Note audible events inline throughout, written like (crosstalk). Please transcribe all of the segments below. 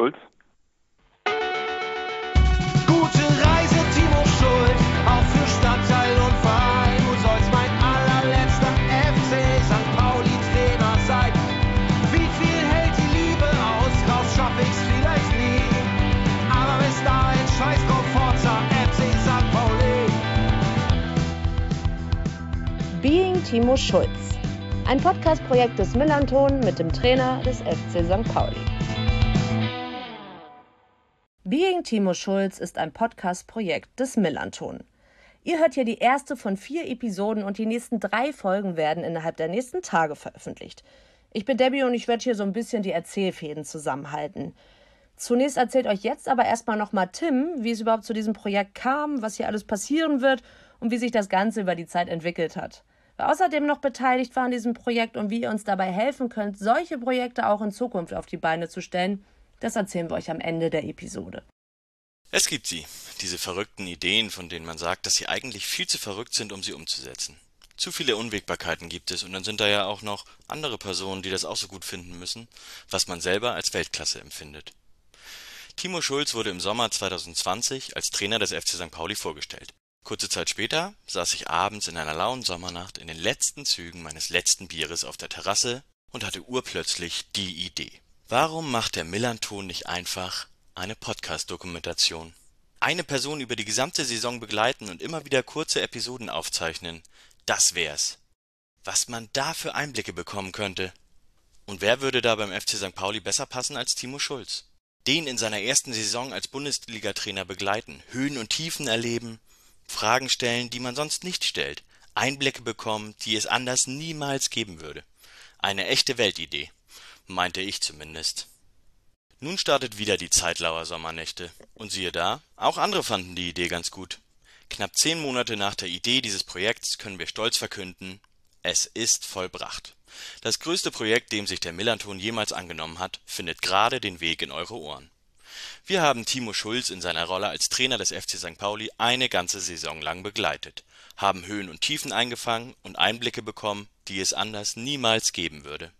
Schulz. Gute Reise, Timo Schulz, auch für Stadtteil und Verein. Du sollst mein allerletzter FC St. Pauli Trainer sein. Wie viel hält die Liebe aus? Raus schaff ich's vielleicht nie. Aber bis dahin scheiß drauf, Forza FC St. Pauli. Being Timo Schulz. Ein Podcast-Projekt des Millanton mit dem Trainer des FC St. Pauli. Being Timo Schulz ist ein Podcast-Projekt des Millanton. Ihr hört hier die erste von vier Episoden und die nächsten drei Folgen werden innerhalb der nächsten Tage veröffentlicht. Ich bin Debbie und ich werde hier so ein bisschen die Erzählfäden zusammenhalten. Zunächst erzählt euch jetzt aber erstmal nochmal Tim, wie es überhaupt zu diesem Projekt kam, was hier alles passieren wird und wie sich das Ganze über die Zeit entwickelt hat. Wer außerdem noch beteiligt war an diesem Projekt und wie ihr uns dabei helfen könnt, solche Projekte auch in Zukunft auf die Beine zu stellen, das erzählen wir euch am Ende der Episode. Es gibt sie, diese verrückten Ideen, von denen man sagt, dass sie eigentlich viel zu verrückt sind, um sie umzusetzen. Zu viele Unwägbarkeiten gibt es und dann sind da ja auch noch andere Personen, die das auch so gut finden müssen, was man selber als Weltklasse empfindet. Timo Schulz wurde im Sommer 2020 als Trainer des FC St. Pauli vorgestellt. Kurze Zeit später saß ich abends in einer lauen Sommernacht in den letzten Zügen meines letzten Bieres auf der Terrasse und hatte urplötzlich die Idee. Warum macht der Millanton nicht einfach eine Podcast-Dokumentation? Eine Person über die gesamte Saison begleiten und immer wieder kurze Episoden aufzeichnen, das wär's. Was man da für Einblicke bekommen könnte. Und wer würde da beim FC St. Pauli besser passen als Timo Schulz? Den in seiner ersten Saison als Bundesliga-Trainer begleiten, Höhen und Tiefen erleben, Fragen stellen, die man sonst nicht stellt, Einblicke bekommen, die es anders niemals geben würde. Eine echte Weltidee, meinte ich zumindest. Nun startet wieder die Zeitlauer Sommernächte. Und siehe da, auch andere fanden die Idee ganz gut. Knapp zehn Monate nach der Idee dieses Projekts können wir stolz verkünden, es ist vollbracht. Das größte Projekt, dem sich der Millanton jemals angenommen hat, findet gerade den Weg in eure Ohren. Wir haben Timo Schulz in seiner Rolle als Trainer des FC St. Pauli eine ganze Saison lang begleitet, haben Höhen und Tiefen eingefangen und Einblicke bekommen, die es anders niemals geben würde.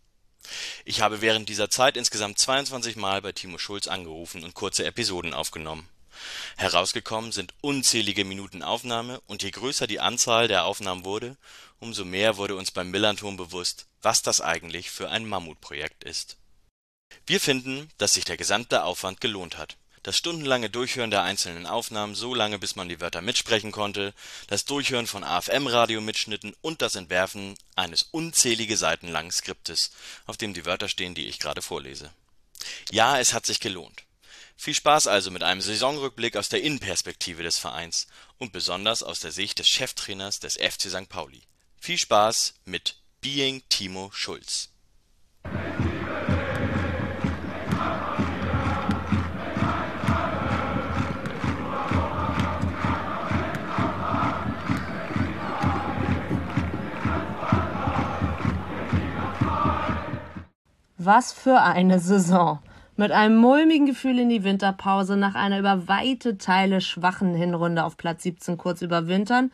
Ich habe während dieser Zeit insgesamt 22 Mal bei Timo Schulz angerufen und kurze Episoden aufgenommen. Herausgekommen sind unzählige Minuten Aufnahme und je größer die Anzahl der Aufnahmen wurde, umso mehr wurde uns beim Millanton bewusst, was das eigentlich für ein Mammutprojekt ist. Wir finden, dass sich der gesamte Aufwand gelohnt hat. Das stundenlange Durchhören der einzelnen Aufnahmen so lange, bis man die Wörter mitsprechen konnte, das Durchhören von AFM-Radio-Mitschnitten und das Entwerfen eines unzählige Seiten langen Skriptes, auf dem die Wörter stehen, die ich gerade vorlese. Ja, es hat sich gelohnt. Viel Spaß also mit einem Saisonrückblick aus der Innenperspektive des Vereins und besonders aus der Sicht des Cheftrainers des FC St. Pauli. Viel Spaß mit Being Timo Schulz. Was für eine Saison. Mit einem mulmigen Gefühl in die Winterpause nach einer über weite Teile schwachen Hinrunde auf Platz 17 kurz überwintern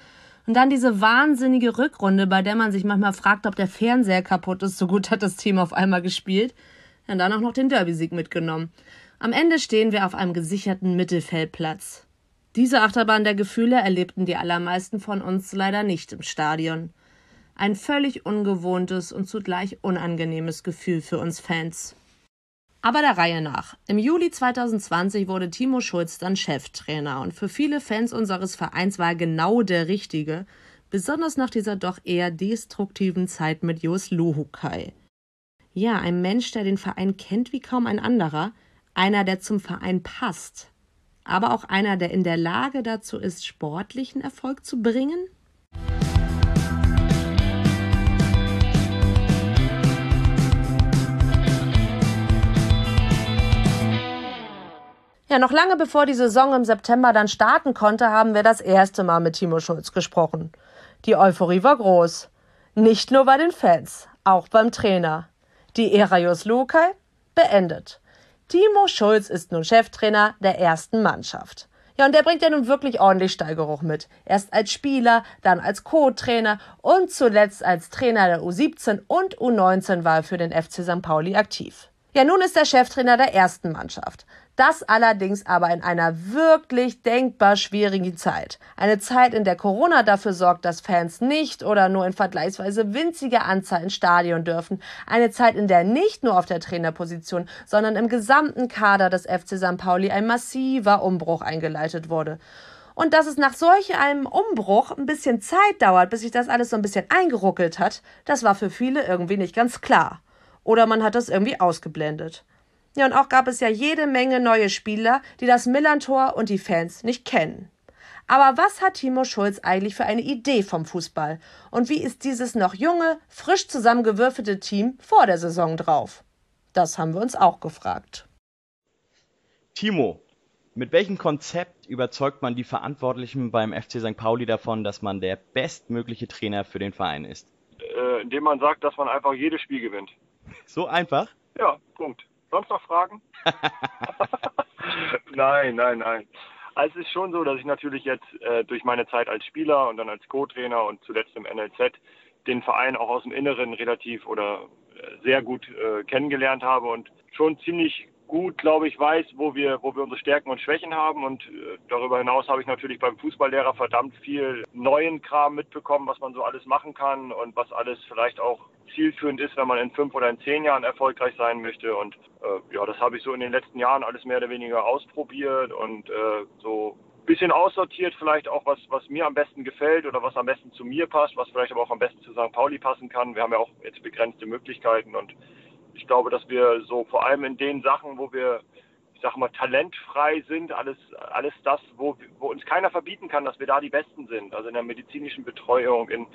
und dann diese wahnsinnige Rückrunde, bei der man sich manchmal fragt, ob der Fernseher kaputt ist, so gut hat das Team auf einmal gespielt. Und dann auch noch den Derby-Sieg mitgenommen. Am Ende stehen wir auf einem gesicherten Mittelfeldplatz. Diese Achterbahn der Gefühle erlebten die allermeisten von uns leider nicht im Stadion. Ein völlig ungewohntes und zugleich unangenehmes Gefühl für uns Fans. Aber der Reihe nach. Im Juli 2020 wurde Timo Schulz dann Cheftrainer und für viele Fans unseres Vereins war er genau der Richtige, besonders nach dieser doch eher destruktiven Zeit mit Jos Luhukai. Ja, ein Mensch, der den Verein kennt wie kaum ein anderer, einer, der zum Verein passt, aber auch einer, der in der Lage dazu ist, sportlichen Erfolg zu bringen? Ja, noch lange bevor die Saison im September dann starten konnte, haben wir das erste Mal mit Timo Schulz gesprochen. Die Euphorie war groß. Nicht nur bei den Fans, auch beim Trainer. Die Ära Jos Lukai beendet. Timo Schulz ist nun Cheftrainer der ersten Mannschaft. Ja, und der bringt ja nun wirklich ordentlich Steigeruch mit. Erst als Spieler, dann als Co-Trainer und zuletzt als Trainer der U17 und U19 war er für den FC St. Pauli aktiv. Ja, nun ist er Cheftrainer der ersten Mannschaft. Das allerdings aber in einer wirklich denkbar schwierigen Zeit. Eine Zeit, in der Corona dafür sorgt, dass Fans nicht oder nur in vergleichsweise winziger Anzahl ins Stadion dürfen. Eine Zeit, in der nicht nur auf der Trainerposition, sondern im gesamten Kader des FC St. Pauli ein massiver Umbruch eingeleitet wurde. Und dass es nach solch einem Umbruch ein bisschen Zeit dauert, bis sich das alles so ein bisschen eingeruckelt hat, das war für viele irgendwie nicht ganz klar. Oder man hat das irgendwie ausgeblendet. Ja, und auch gab es ja jede Menge neue Spieler, die das Millantor und die Fans nicht kennen. Aber was hat Timo Schulz eigentlich für eine Idee vom Fußball? Und wie ist dieses noch junge, frisch zusammengewürfelte Team vor der Saison drauf? Das haben wir uns auch gefragt. Timo, mit welchem Konzept überzeugt man die Verantwortlichen beim FC St. Pauli davon, dass man der bestmögliche Trainer für den Verein ist? Äh, indem man sagt, dass man einfach jedes Spiel gewinnt. So einfach? Ja, Punkt. Sonst noch Fragen? (laughs) nein, nein, nein. Also es ist schon so, dass ich natürlich jetzt äh, durch meine Zeit als Spieler und dann als Co-Trainer und zuletzt im NLZ den Verein auch aus dem Inneren relativ oder äh, sehr gut äh, kennengelernt habe und schon ziemlich gut, glaube ich, weiß, wo wir, wo wir unsere Stärken und Schwächen haben. Und äh, darüber hinaus habe ich natürlich beim Fußballlehrer verdammt viel neuen Kram mitbekommen, was man so alles machen kann und was alles vielleicht auch zielführend ist, wenn man in fünf oder in zehn Jahren erfolgreich sein möchte. Und äh, ja, das habe ich so in den letzten Jahren alles mehr oder weniger ausprobiert und äh, so ein bisschen aussortiert, vielleicht auch was, was mir am besten gefällt oder was am besten zu mir passt, was vielleicht aber auch am besten zu St. Pauli passen kann. Wir haben ja auch jetzt begrenzte Möglichkeiten und ich glaube, dass wir so vor allem in den Sachen, wo wir, ich sage mal, talentfrei sind, alles, alles das, wo, wo uns keiner verbieten kann, dass wir da die Besten sind. Also in der medizinischen Betreuung, in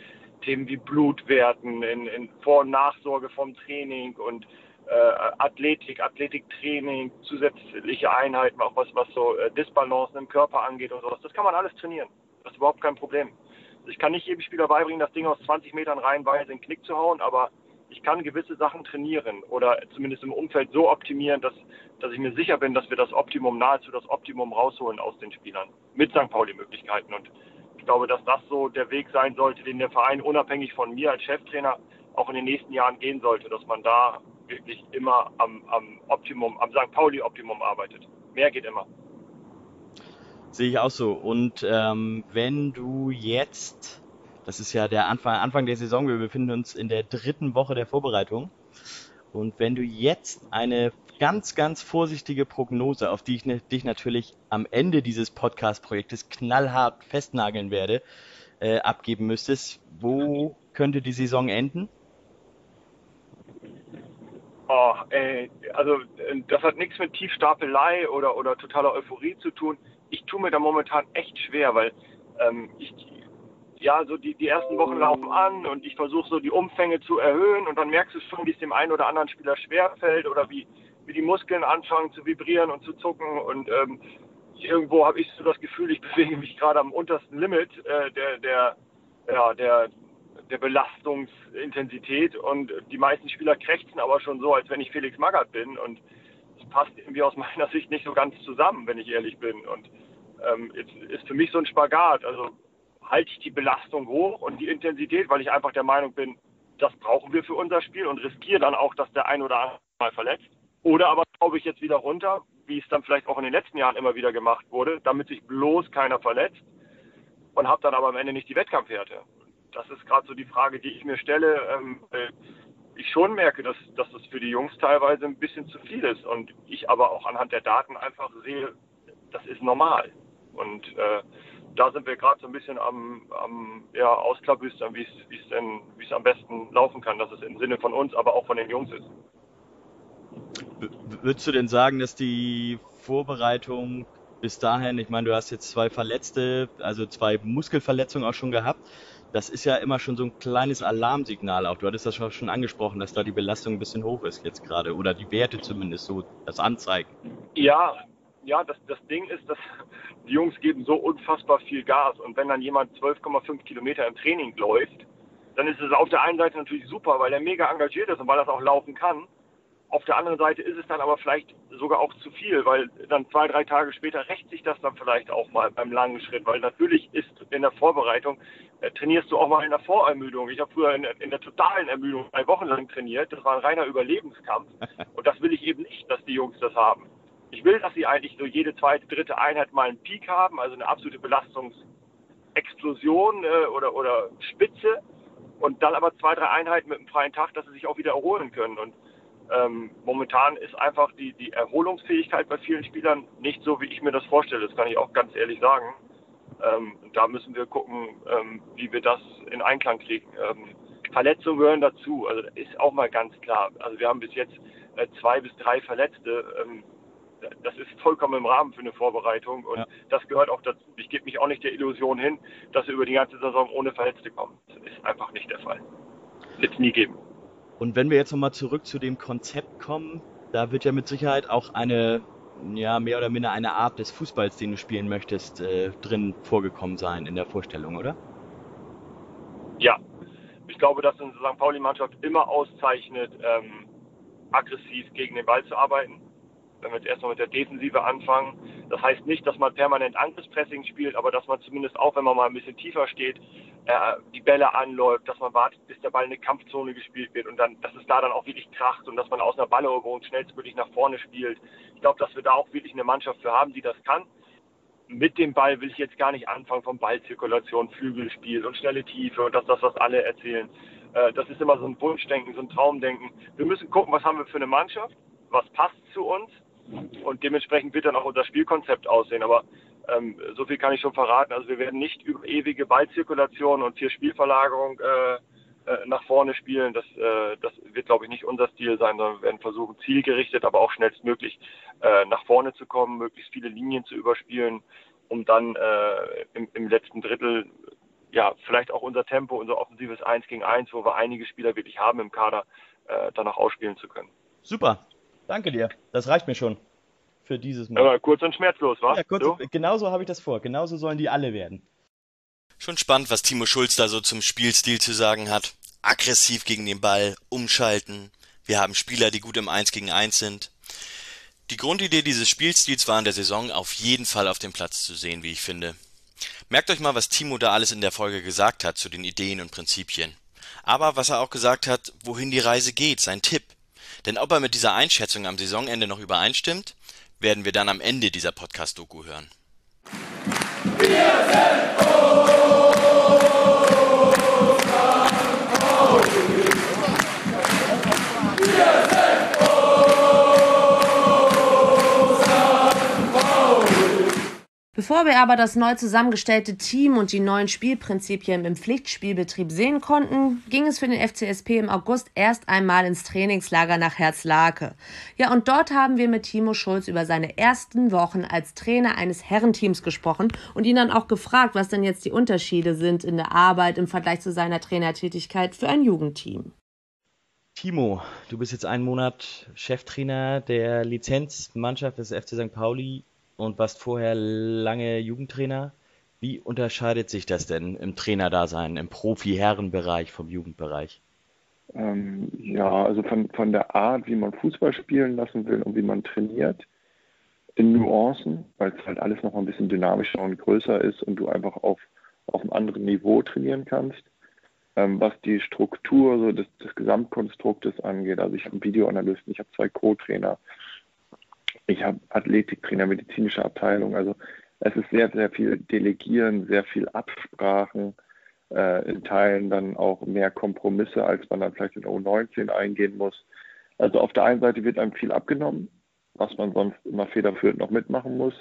Themen wie Blutwerten, in, in Vor- und Nachsorge vom Training und äh, Athletik, Athletiktraining, zusätzliche Einheiten, auch was, was so äh, Disbalancen im Körper angeht und sowas. Das kann man alles trainieren. Das ist überhaupt kein Problem. Ich kann nicht jedem Spieler beibringen, das Ding aus 20 Metern reihenweise in den Knick zu hauen, aber ich kann gewisse Sachen trainieren oder zumindest im Umfeld so optimieren, dass, dass ich mir sicher bin, dass wir das Optimum, nahezu das Optimum rausholen aus den Spielern mit St. Pauli-Möglichkeiten. Und ich glaube, dass das so der Weg sein sollte, den der Verein unabhängig von mir als Cheftrainer auch in den nächsten Jahren gehen sollte, dass man da wirklich immer am, am Optimum, am St. Pauli-Optimum arbeitet. Mehr geht immer. Sehe ich auch so. Und ähm, wenn du jetzt das ist ja der Anfang, Anfang der Saison. Wir befinden uns in der dritten Woche der Vorbereitung. Und wenn du jetzt eine ganz, ganz vorsichtige Prognose, auf die ich ne, dich natürlich am Ende dieses Podcast-Projektes knallhart festnageln werde, äh, abgeben müsstest, wo könnte die Saison enden? Oh, ey, also das hat nichts mit Tiefstapelei oder, oder totaler Euphorie zu tun. Ich tue mir da momentan echt schwer, weil ähm, ich, ja, so die, die ersten Wochen laufen an und ich versuche so die Umfänge zu erhöhen und dann merkst du schon, wie es dem einen oder anderen Spieler schwerfällt oder wie, wie die Muskeln anfangen zu vibrieren und zu zucken und ähm, irgendwo habe ich so das Gefühl, ich bewege mich gerade am untersten Limit äh, der, der, ja, der, der Belastungsintensität und die meisten Spieler krächzen aber schon so, als wenn ich Felix Magath bin und es passt irgendwie aus meiner Sicht nicht so ganz zusammen, wenn ich ehrlich bin und ähm, jetzt ist für mich so ein Spagat, also halte ich die Belastung hoch und die Intensität, weil ich einfach der Meinung bin, das brauchen wir für unser Spiel und riskiere dann auch, dass der ein oder andere mal verletzt. Oder aber schraube ich jetzt wieder runter, wie es dann vielleicht auch in den letzten Jahren immer wieder gemacht wurde, damit sich bloß keiner verletzt und habe dann aber am Ende nicht die Wettkampfhärte. Das ist gerade so die Frage, die ich mir stelle. Ähm, ich schon merke, dass, dass das für die Jungs teilweise ein bisschen zu viel ist und ich aber auch anhand der Daten einfach sehe, das ist normal. Und äh, da sind wir gerade so ein bisschen am, am ja, Ausklabüstern, wie es denn, wie es am besten laufen kann, dass es im Sinne von uns, aber auch von den Jungs ist. Würdest du denn sagen, dass die Vorbereitung bis dahin, ich meine, du hast jetzt zwei Verletzte, also zwei Muskelverletzungen auch schon gehabt. Das ist ja immer schon so ein kleines Alarmsignal auch. Du hattest das schon angesprochen, dass da die Belastung ein bisschen hoch ist jetzt gerade oder die Werte zumindest so das anzeigen. Ja, ja, das, das Ding ist, dass (laughs) die Jungs geben so unfassbar viel Gas und wenn dann jemand 12,5 Kilometer im Training läuft, dann ist es auf der einen Seite natürlich super, weil er mega engagiert ist und weil er es auch laufen kann. auf der anderen Seite ist es dann aber vielleicht sogar auch zu viel, weil dann zwei, drei Tage später rächt sich das dann vielleicht auch mal beim langen Schritt, weil natürlich ist in der Vorbereitung, äh, trainierst du auch mal in der Vorermüdung. Ich habe früher in, in, der totalen Ermüdung drei Wochen lang trainiert. Das war ein reiner Überlebenskampf. (laughs) Und das will ich eben nicht, dass die Jungs das haben. Ich will, dass sie eigentlich so jede zweite, dritte Einheit mal einen Peak haben, also eine absolute Belastungsexplosion äh, oder, oder Spitze und dann aber zwei, drei Einheiten mit einem freien Tag, dass sie sich auch wieder erholen können. Und ähm, momentan ist einfach die, die Erholungsfähigkeit bei vielen Spielern nicht so, wie ich mir das vorstelle. Das kann ich auch ganz ehrlich sagen. Ähm, da müssen wir gucken, ähm, wie wir das in Einklang kriegen. Ähm, Verletzungen gehören dazu. Also ist auch mal ganz klar. Also wir haben bis jetzt äh, zwei bis drei Verletzte. Ähm, das ist vollkommen im Rahmen für eine Vorbereitung und ja. das gehört auch dazu. Ich gebe mich auch nicht der Illusion hin, dass wir über die ganze Saison ohne Verletzte kommen. Das ist einfach nicht der Fall. Wird es nie geben. Und wenn wir jetzt nochmal zurück zu dem Konzept kommen, da wird ja mit Sicherheit auch eine, ja, mehr oder minder eine Art des Fußballs, den du spielen möchtest, äh, drin vorgekommen sein in der Vorstellung, oder? Ja. Ich glaube, dass eine St. Pauli-Mannschaft immer auszeichnet, ähm, aggressiv gegen den Ball zu arbeiten wenn wir jetzt erstmal mit der Defensive anfangen. Das heißt nicht, dass man permanent Angriffspressing spielt, aber dass man zumindest auch, wenn man mal ein bisschen tiefer steht, äh, die Bälle anläuft, dass man wartet, bis der Ball in eine Kampfzone gespielt wird und dann, dass es da dann auch wirklich kracht und dass man aus einer Balleroberung schnellstmöglich nach vorne spielt. Ich glaube, dass wir da auch wirklich eine Mannschaft für haben, die das kann. Mit dem Ball will ich jetzt gar nicht anfangen von Ballzirkulation, Flügelspiel und schnelle Tiefe und das, das was alle erzählen. Äh, das ist immer so ein Wunschdenken, so ein Traumdenken. Wir müssen gucken, was haben wir für eine Mannschaft, was passt zu uns und dementsprechend wird dann auch unser Spielkonzept aussehen. Aber ähm, so viel kann ich schon verraten. Also wir werden nicht über ewige Ballzirkulation und vier Spielverlagerung äh, äh, nach vorne spielen. Das, äh, das wird, glaube ich, nicht unser Stil sein, sondern wir werden versuchen, zielgerichtet, aber auch schnellstmöglich äh, nach vorne zu kommen, möglichst viele Linien zu überspielen, um dann äh, im, im letzten Drittel ja, vielleicht auch unser Tempo, unser offensives 1 gegen 1, wo wir einige Spieler wirklich haben im Kader, äh, danach ausspielen zu können. Super, Danke dir. Das reicht mir schon für dieses Mal. Aber kurz und schmerzlos, wa? Ja, kurz, so? genauso habe ich das vor. Genauso sollen die alle werden. Schon spannend, was Timo Schulz da so zum Spielstil zu sagen hat. Aggressiv gegen den Ball, umschalten. Wir haben Spieler, die gut im 1 gegen 1 sind. Die Grundidee dieses Spielstils war in der Saison auf jeden Fall auf dem Platz zu sehen, wie ich finde. Merkt euch mal, was Timo da alles in der Folge gesagt hat zu den Ideen und Prinzipien. Aber was er auch gesagt hat, wohin die Reise geht, sein Tipp. Denn ob er mit dieser Einschätzung am Saisonende noch übereinstimmt, werden wir dann am Ende dieser Podcast-Doku hören. Wir sind Bevor wir aber das neu zusammengestellte Team und die neuen Spielprinzipien im Pflichtspielbetrieb sehen konnten, ging es für den FCSP im August erst einmal ins Trainingslager nach Herzlake. Ja, und dort haben wir mit Timo Schulz über seine ersten Wochen als Trainer eines Herrenteams gesprochen und ihn dann auch gefragt, was denn jetzt die Unterschiede sind in der Arbeit im Vergleich zu seiner Trainertätigkeit für ein Jugendteam. Timo, du bist jetzt einen Monat Cheftrainer der Lizenzmannschaft des FC St. Pauli und warst vorher lange Jugendtrainer. Wie unterscheidet sich das denn im Trainerdasein, im Profi-Herrenbereich vom Jugendbereich? Ähm, ja, also von, von der Art, wie man Fußball spielen lassen will und wie man trainiert, in Nuancen, weil es halt alles noch ein bisschen dynamischer und größer ist und du einfach auf, auf einem anderen Niveau trainieren kannst. Ähm, was die Struktur so des, des Gesamtkonstruktes angeht, also ich habe einen Videoanalysten, ich habe zwei Co-Trainer, ich habe Athletiktrainer, medizinische Abteilung. Also es ist sehr, sehr viel Delegieren, sehr viel Absprachen, äh, in Teilen dann auch mehr Kompromisse, als man dann vielleicht in U19 eingehen muss. Also auf der einen Seite wird einem viel abgenommen, was man sonst immer federführend noch mitmachen muss.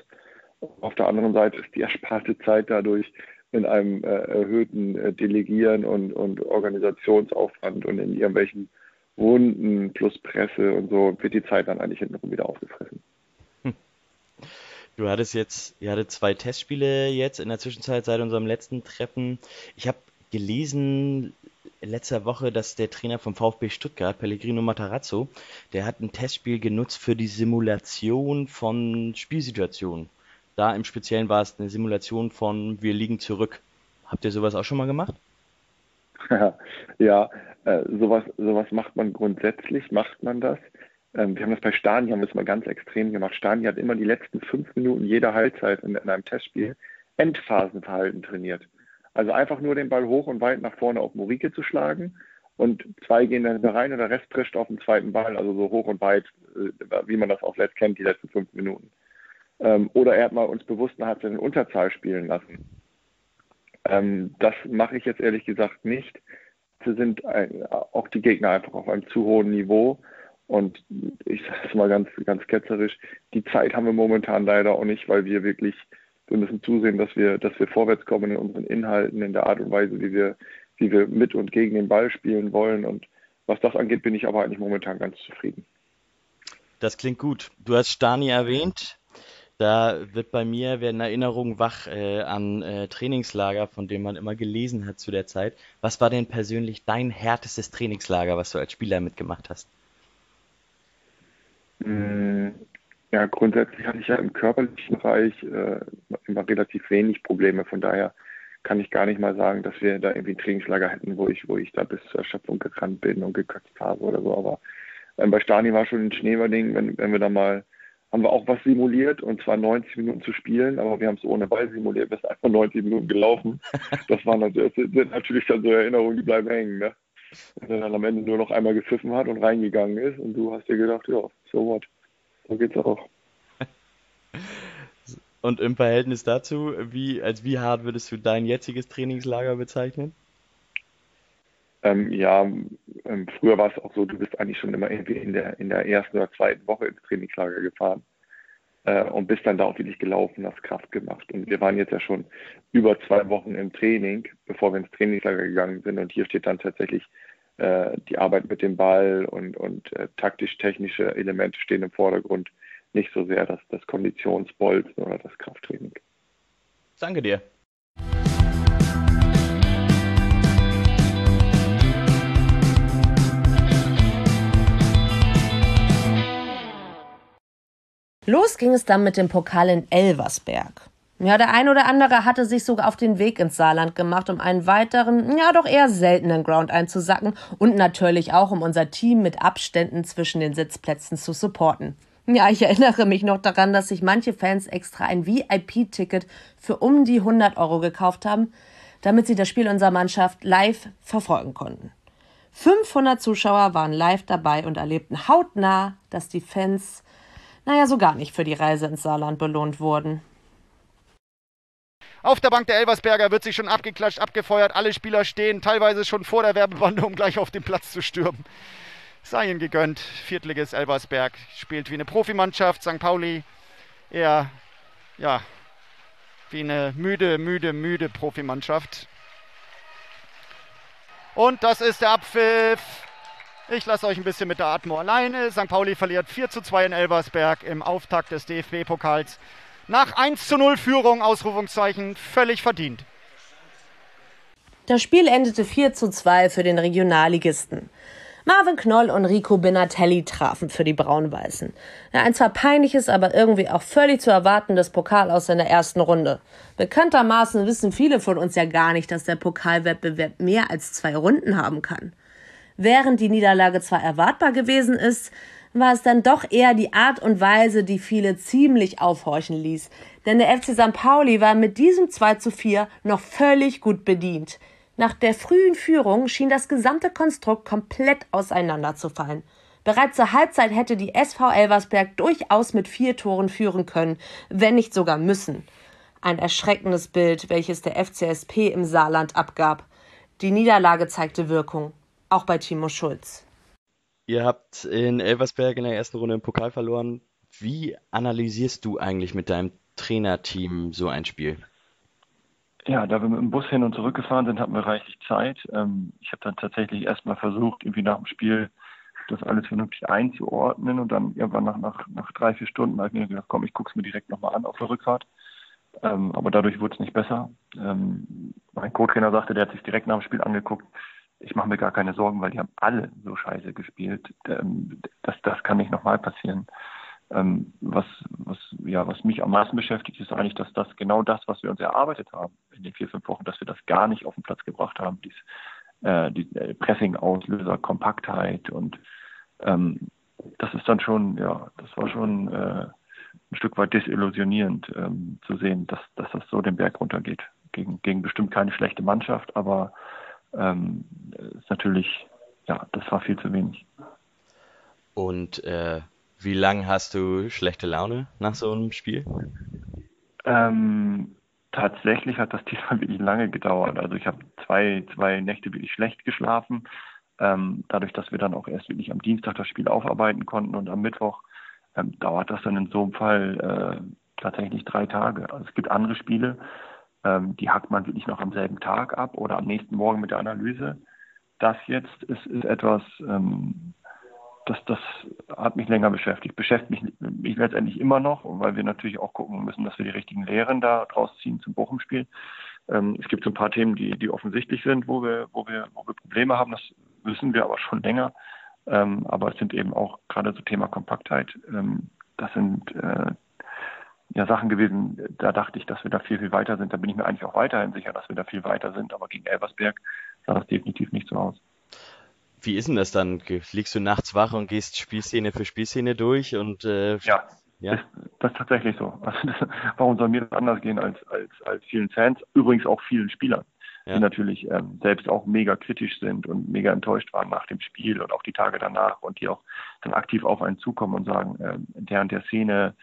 Auf der anderen Seite ist die (laughs) ersparte Zeit dadurch in einem äh, erhöhten äh, Delegieren und, und Organisationsaufwand und in irgendwelchen Runden plus Presse und so wird die Zeit dann eigentlich hintenrum wieder aufgefressen. Du hattest jetzt, ihr hattet zwei Testspiele jetzt in der Zwischenzeit seit unserem letzten Treffen. Ich habe gelesen letzter Woche, dass der Trainer vom VfB Stuttgart, Pellegrino Matarazzo, der hat ein Testspiel genutzt für die Simulation von Spielsituationen. Da im Speziellen war es eine Simulation von Wir liegen zurück. Habt ihr sowas auch schon mal gemacht? (laughs) ja, äh, sowas, sowas macht man grundsätzlich, macht man das. Ähm, wir haben das bei Stani, haben es mal ganz extrem gemacht. Stani hat immer die letzten fünf Minuten jeder Halbzeit in, in einem Testspiel Endphasenverhalten trainiert. Also einfach nur den Ball hoch und weit nach vorne auf Morike zu schlagen und zwei gehen dann rein und der Rest trischt auf den zweiten Ball, also so hoch und weit, äh, wie man das auch letzt kennt, die letzten fünf Minuten. Ähm, oder er hat mal uns bewusst eine in Unterzahl spielen lassen. Ähm, das mache ich jetzt ehrlich gesagt nicht. Sie sind auch die Gegner einfach auf einem zu hohen Niveau. Und ich sage es mal ganz, ganz ketzerisch, die Zeit haben wir momentan leider auch nicht, weil wir wirklich, wir müssen zusehen, dass wir, dass wir vorwärts kommen in unseren Inhalten, in der Art und Weise, wie wir, wie wir mit und gegen den Ball spielen wollen. Und was das angeht, bin ich aber eigentlich momentan ganz zufrieden. Das klingt gut. Du hast Stani erwähnt. Da wird bei mir werden Erinnerungen wach äh, an äh, Trainingslager, von denen man immer gelesen hat zu der Zeit. Was war denn persönlich dein härtestes Trainingslager, was du als Spieler mitgemacht hast? Mm, ja, grundsätzlich hatte ich ja im körperlichen Bereich äh, immer relativ wenig Probleme. Von daher kann ich gar nicht mal sagen, dass wir da irgendwie ein Trainingslager hätten, wo ich, wo ich da bis zur Erschöpfung gerannt bin und gekotzt habe oder so. Aber ähm, bei Stani war schon ein Schneeberding, wenn, wenn wir da mal haben wir auch was simuliert und zwar 90 Minuten zu spielen, aber wir haben es ohne Ball simuliert, wir sind einfach 90 Minuten gelaufen. (laughs) Das waren natürlich, das sind natürlich dann so Erinnerungen, die bleiben hängen, ne? Er dann am Ende nur noch einmal gepfiffen hat und reingegangen ist und du hast dir gedacht, ja, so what, so geht's auch. (laughs) Und im Verhältnis dazu, wie, als wie hart würdest du dein jetziges Trainingslager bezeichnen? Ähm, ja, ähm, früher war es auch so, du bist eigentlich schon immer irgendwie in der, in der ersten oder zweiten Woche ins Trainingslager gefahren äh, und bist dann da auch wirklich gelaufen, hast Kraft gemacht. Und wir waren jetzt ja schon über zwei Wochen im Training, bevor wir ins Trainingslager gegangen sind. Und hier steht dann tatsächlich äh, die Arbeit mit dem Ball und, und äh, taktisch-technische Elemente stehen im Vordergrund, nicht so sehr das, das Konditionsbolzen oder das Krafttraining. Danke dir. Los ging es dann mit dem Pokal in Elversberg. Ja, der ein oder andere hatte sich sogar auf den Weg ins Saarland gemacht, um einen weiteren, ja doch eher seltenen Ground einzusacken und natürlich auch, um unser Team mit Abständen zwischen den Sitzplätzen zu supporten. Ja, ich erinnere mich noch daran, dass sich manche Fans extra ein VIP-Ticket für um die 100 Euro gekauft haben, damit sie das Spiel unserer Mannschaft live verfolgen konnten. 500 Zuschauer waren live dabei und erlebten hautnah, dass die Fans naja, so gar nicht für die Reise ins Saarland belohnt wurden. Auf der Bank der Elversberger wird sich schon abgeklatscht, abgefeuert. Alle Spieler stehen teilweise schon vor der Werbebande, um gleich auf den Platz zu stürmen. Sei ihnen gegönnt. Viertliges Elversberg spielt wie eine Profimannschaft. St. Pauli eher, ja, wie eine müde, müde, müde Profimannschaft. Und das ist der Abpfiff. Ich lasse euch ein bisschen mit der Atmo alleine. St. Pauli verliert 4 zu 2 in Elversberg im Auftakt des DFB-Pokals. Nach 1 zu 0 Führung, Ausrufungszeichen, völlig verdient. Das Spiel endete 4 zu 2 für den Regionalligisten. Marvin Knoll und Rico Binatelli trafen für die Braun-Weißen. ein zwar peinliches, aber irgendwie auch völlig zu erwartendes Pokal aus seiner ersten Runde. Bekanntermaßen wissen viele von uns ja gar nicht, dass der Pokalwettbewerb mehr als zwei Runden haben kann. Während die Niederlage zwar erwartbar gewesen ist, war es dann doch eher die Art und Weise, die viele ziemlich aufhorchen ließ. Denn der FC St. Pauli war mit diesem 2 zu 4 noch völlig gut bedient. Nach der frühen Führung schien das gesamte Konstrukt komplett auseinanderzufallen. Bereits zur Halbzeit hätte die SV Elversberg durchaus mit vier Toren führen können, wenn nicht sogar müssen. Ein erschreckendes Bild, welches der FCSP im Saarland abgab. Die Niederlage zeigte Wirkung auch bei Timo Schulz. Ihr habt in Elversberg in der ersten Runde im Pokal verloren. Wie analysierst du eigentlich mit deinem Trainerteam so ein Spiel? Ja, da wir mit dem Bus hin und zurück gefahren sind, hatten wir reichlich Zeit. Ähm, ich habe dann tatsächlich erstmal versucht, irgendwie nach dem Spiel das alles vernünftig einzuordnen und dann irgendwann nach, nach, nach drei, vier Stunden habe ich mir gedacht, komm, ich gucke es mir direkt nochmal an auf der Rückfahrt. Ähm, aber dadurch wurde es nicht besser. Ähm, mein Co-Trainer sagte, der hat sich direkt nach dem Spiel angeguckt, ich mache mir gar keine Sorgen, weil die haben alle so scheiße gespielt. Ähm, das, das kann nicht nochmal passieren. Ähm, was, was, ja, was mich am meisten beschäftigt, ist eigentlich, dass das genau das, was wir uns erarbeitet haben in den vier, fünf Wochen, dass wir das gar nicht auf den Platz gebracht haben. Dies, äh, die äh, Pressing-Auslöser, Kompaktheit und ähm, das ist dann schon, ja, das war schon äh, ein Stück weit desillusionierend ähm, zu sehen, dass, dass das so den Berg runtergeht. Gegen, gegen bestimmt keine schlechte Mannschaft, aber ähm, ist natürlich, ja, das war viel zu wenig. Und äh, wie lange hast du schlechte Laune nach so einem Spiel? Ähm, tatsächlich hat das (laughs) diesmal wirklich lange gedauert. Also ich habe zwei, zwei Nächte wirklich schlecht geschlafen. Ähm, dadurch, dass wir dann auch erst wirklich am Dienstag das Spiel aufarbeiten konnten und am Mittwoch ähm, dauert das dann in so einem Fall äh, tatsächlich drei Tage. Also es gibt andere Spiele, ähm, die hackt man wirklich noch am selben Tag ab oder am nächsten Morgen mit der Analyse. Das jetzt ist, ist etwas, ähm, das, das hat mich länger beschäftigt. Beschäftigt mich, mich letztendlich immer noch, weil wir natürlich auch gucken müssen, dass wir die richtigen Lehren da draus ziehen zum Bochum-Spiel. Ähm, es gibt so ein paar Themen, die, die offensichtlich sind, wo wir, wo wir, wo wir Probleme haben. Das wissen wir aber schon länger. Ähm, aber es sind eben auch gerade so Thema Kompaktheit. Ähm, das sind äh, ja Sachen gewesen, da dachte ich, dass wir da viel, viel weiter sind. Da bin ich mir eigentlich auch weiterhin sicher, dass wir da viel weiter sind. Aber gegen Elversberg sah das definitiv nicht so aus. Wie ist denn das dann? Liegst du nachts wach und gehst Spielszene für Spielszene durch und äh, ja, ja? Das, das, ist tatsächlich so. (laughs) Also das, warum soll mir das anders gehen als, als, als vielen Fans? Übrigens auch vielen Spielern, ja. die natürlich ähm, selbst auch mega kritisch sind und mega enttäuscht waren nach dem Spiel und auch die Tage danach und die auch dann aktiv auf einen zukommen und sagen, äh, in der und der Szene,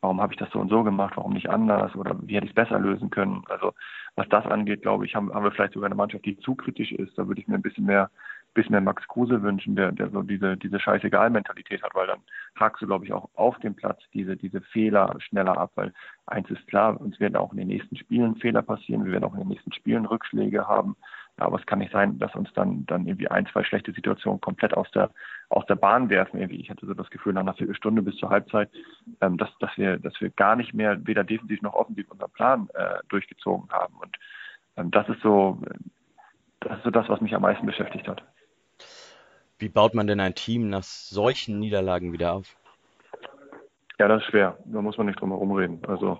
warum habe ich das so und so gemacht, warum nicht anders oder wie hätte ich es besser lösen können. Also was das angeht, glaube ich, haben, haben wir vielleicht sogar eine Mannschaft, die zu kritisch ist. Da würde ich mir ein bisschen mehr bisschen mehr Max Kruse wünschen, der, der so diese, diese Scheißegal-Mentalität hat, weil dann hakst du, glaube ich, auch auf dem Platz diese, diese Fehler schneller ab, weil eins ist klar, uns werden auch in den nächsten Spielen Fehler passieren, wir werden auch in den nächsten Spielen Rückschläge haben, aber es kann nicht sein, dass uns dann, dann irgendwie ein, zwei schlechte Situationen komplett aus der, aus der Bahn werfen. Irgendwie. Ich hatte so das Gefühl, nach einer Viertelstunde bis zur Halbzeit, ähm, dass, dass, wir, dass wir gar nicht mehr weder defensiv noch offensiv unseren Plan äh, durchgezogen haben. Und ähm, das ist so, das ist so das, was mich am meisten beschäftigt hat. Wie baut man denn ein Team nach solchen Niederlagen wieder auf? Ja, das ist schwer. Da muss man nicht drum herum reden. Also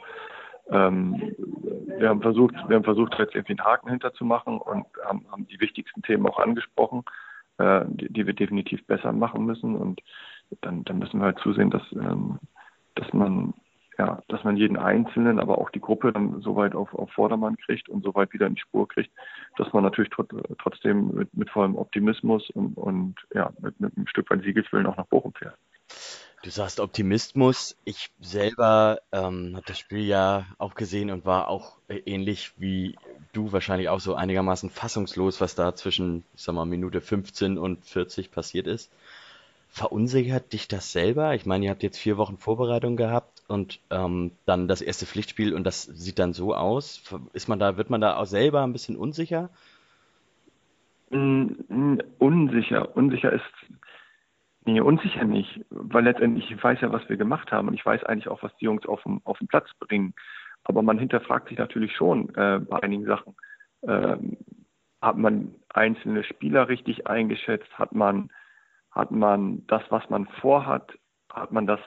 ähm, wir haben versucht, wir haben versucht, jetzt irgendwie einen Haken hinterzumachen und haben, haben die wichtigsten Themen auch angesprochen, äh, die, die, wir definitiv besser machen müssen. Und dann, dann müssen wir halt zusehen, dass, ähm, dass man ja, dass man jeden Einzelnen, aber auch die Gruppe dann so weit auf, auf Vordermann kriegt und so weit wieder in die Spur kriegt, dass man natürlich tr trotzdem mit, mit vollem Optimismus und, und ja, mit, mit einem Stück weit Siegeswillen auch nach Bochum fährt. Du sagst Optimismus. Ich selber ähm, habe das Spiel ja auch gesehen und war auch ähnlich wie du wahrscheinlich auch so einigermaßen fassungslos, was da zwischen, ich sag mal, Minute 15 und 40 passiert ist. Verunsichert dich das selber? Ich meine, ihr habt jetzt vier Wochen Vorbereitung gehabt und ähm, dann das erste Pflichtspiel und das sieht dann so aus. Ist man da, wird man da auch selber ein bisschen unsicher? Unsicher. Unsicher ist. Nee, unsicher nicht, weil letztendlich ich weiß ja, was wir gemacht haben und ich weiß eigentlich auch, was die Jungs auf dem, auf den Platz bringen. Aber man hinterfragt sich natürlich schon äh, bei einigen Sachen. Ähm, hat man einzelne Spieler richtig eingeschätzt? Hat man hat man das, was man vorhat, hat man das